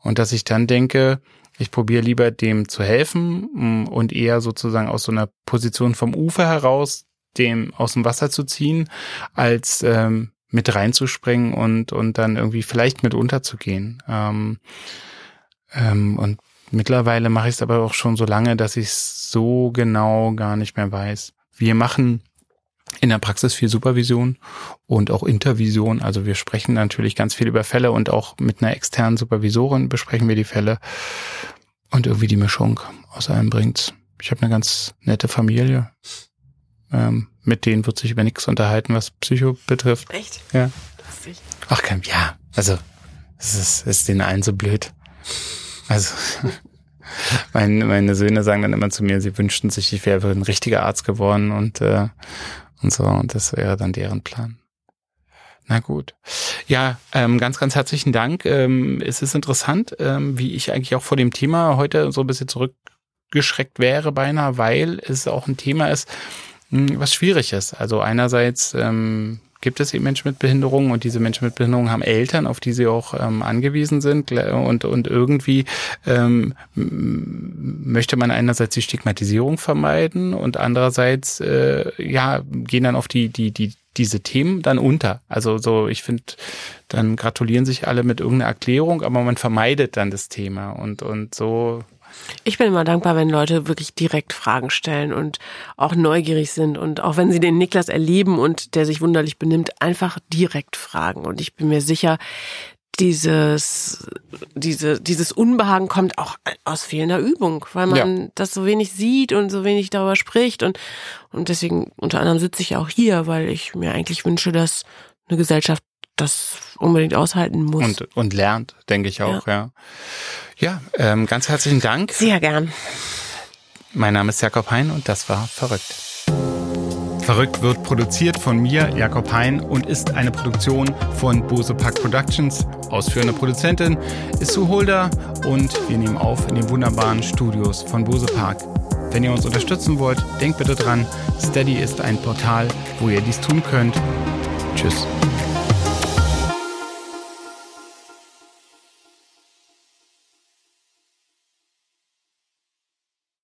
Und dass ich dann denke, ich probiere lieber dem zu helfen mm, und eher sozusagen aus so einer Position vom Ufer heraus dem aus dem Wasser zu ziehen, als ähm, mit reinzuspringen und, und dann irgendwie vielleicht mit unterzugehen. Ähm, ähm, und mittlerweile mache ich es aber auch schon so lange, dass ich es so genau gar nicht mehr weiß. Wir machen in der Praxis viel Supervision und auch Intervision. Also wir sprechen natürlich ganz viel über Fälle und auch mit einer externen Supervisorin besprechen wir die Fälle und irgendwie die Mischung aus allem bringt's. Ich habe eine ganz nette Familie. Ähm, mit denen wird sich über nichts unterhalten, was Psycho betrifft. Echt? Ja. Ach kein, ja. Also es ist, ist den allen so blöd. Also meine, meine Söhne sagen dann immer zu mir, sie wünschten sich, ich wäre ein richtiger Arzt geworden und äh, und so. Und das wäre dann deren Plan. Na gut. Ja, ähm, ganz, ganz herzlichen Dank. Ähm, es ist interessant, ähm, wie ich eigentlich auch vor dem Thema heute so ein bisschen zurückgeschreckt wäre beinahe, weil es auch ein Thema ist, hm, was schwierig ist. Also einerseits ähm, gibt es eben Menschen mit Behinderungen und diese Menschen mit Behinderungen haben Eltern, auf die sie auch ähm, angewiesen sind und, und irgendwie ähm, möchte man einerseits die Stigmatisierung vermeiden und andererseits äh, ja gehen dann auf die die die diese Themen dann unter. Also so, ich finde, dann gratulieren sich alle mit irgendeiner Erklärung, aber man vermeidet dann das Thema und und so ich bin immer dankbar, wenn Leute wirklich direkt Fragen stellen und auch neugierig sind und auch wenn sie den Niklas erleben und der sich wunderlich benimmt, einfach direkt fragen. Und ich bin mir sicher, dieses, diese, dieses Unbehagen kommt auch aus fehlender Übung, weil man ja. das so wenig sieht und so wenig darüber spricht und, und deswegen unter anderem sitze ich auch hier, weil ich mir eigentlich wünsche, dass eine Gesellschaft das unbedingt aushalten muss. Und, und lernt, denke ich auch, ja. Ja, ja ähm, ganz herzlichen Dank. Sehr gern. Mein Name ist Jakob Hein und das war Verrückt. Verrückt wird produziert von mir, Jakob Hein, und ist eine Produktion von Bose Park Productions. Ausführende Produzentin ist Sue Holder und wir nehmen auf in den wunderbaren Studios von Bose Park. Wenn ihr uns unterstützen wollt, denkt bitte dran, Steady ist ein Portal, wo ihr dies tun könnt. Tschüss.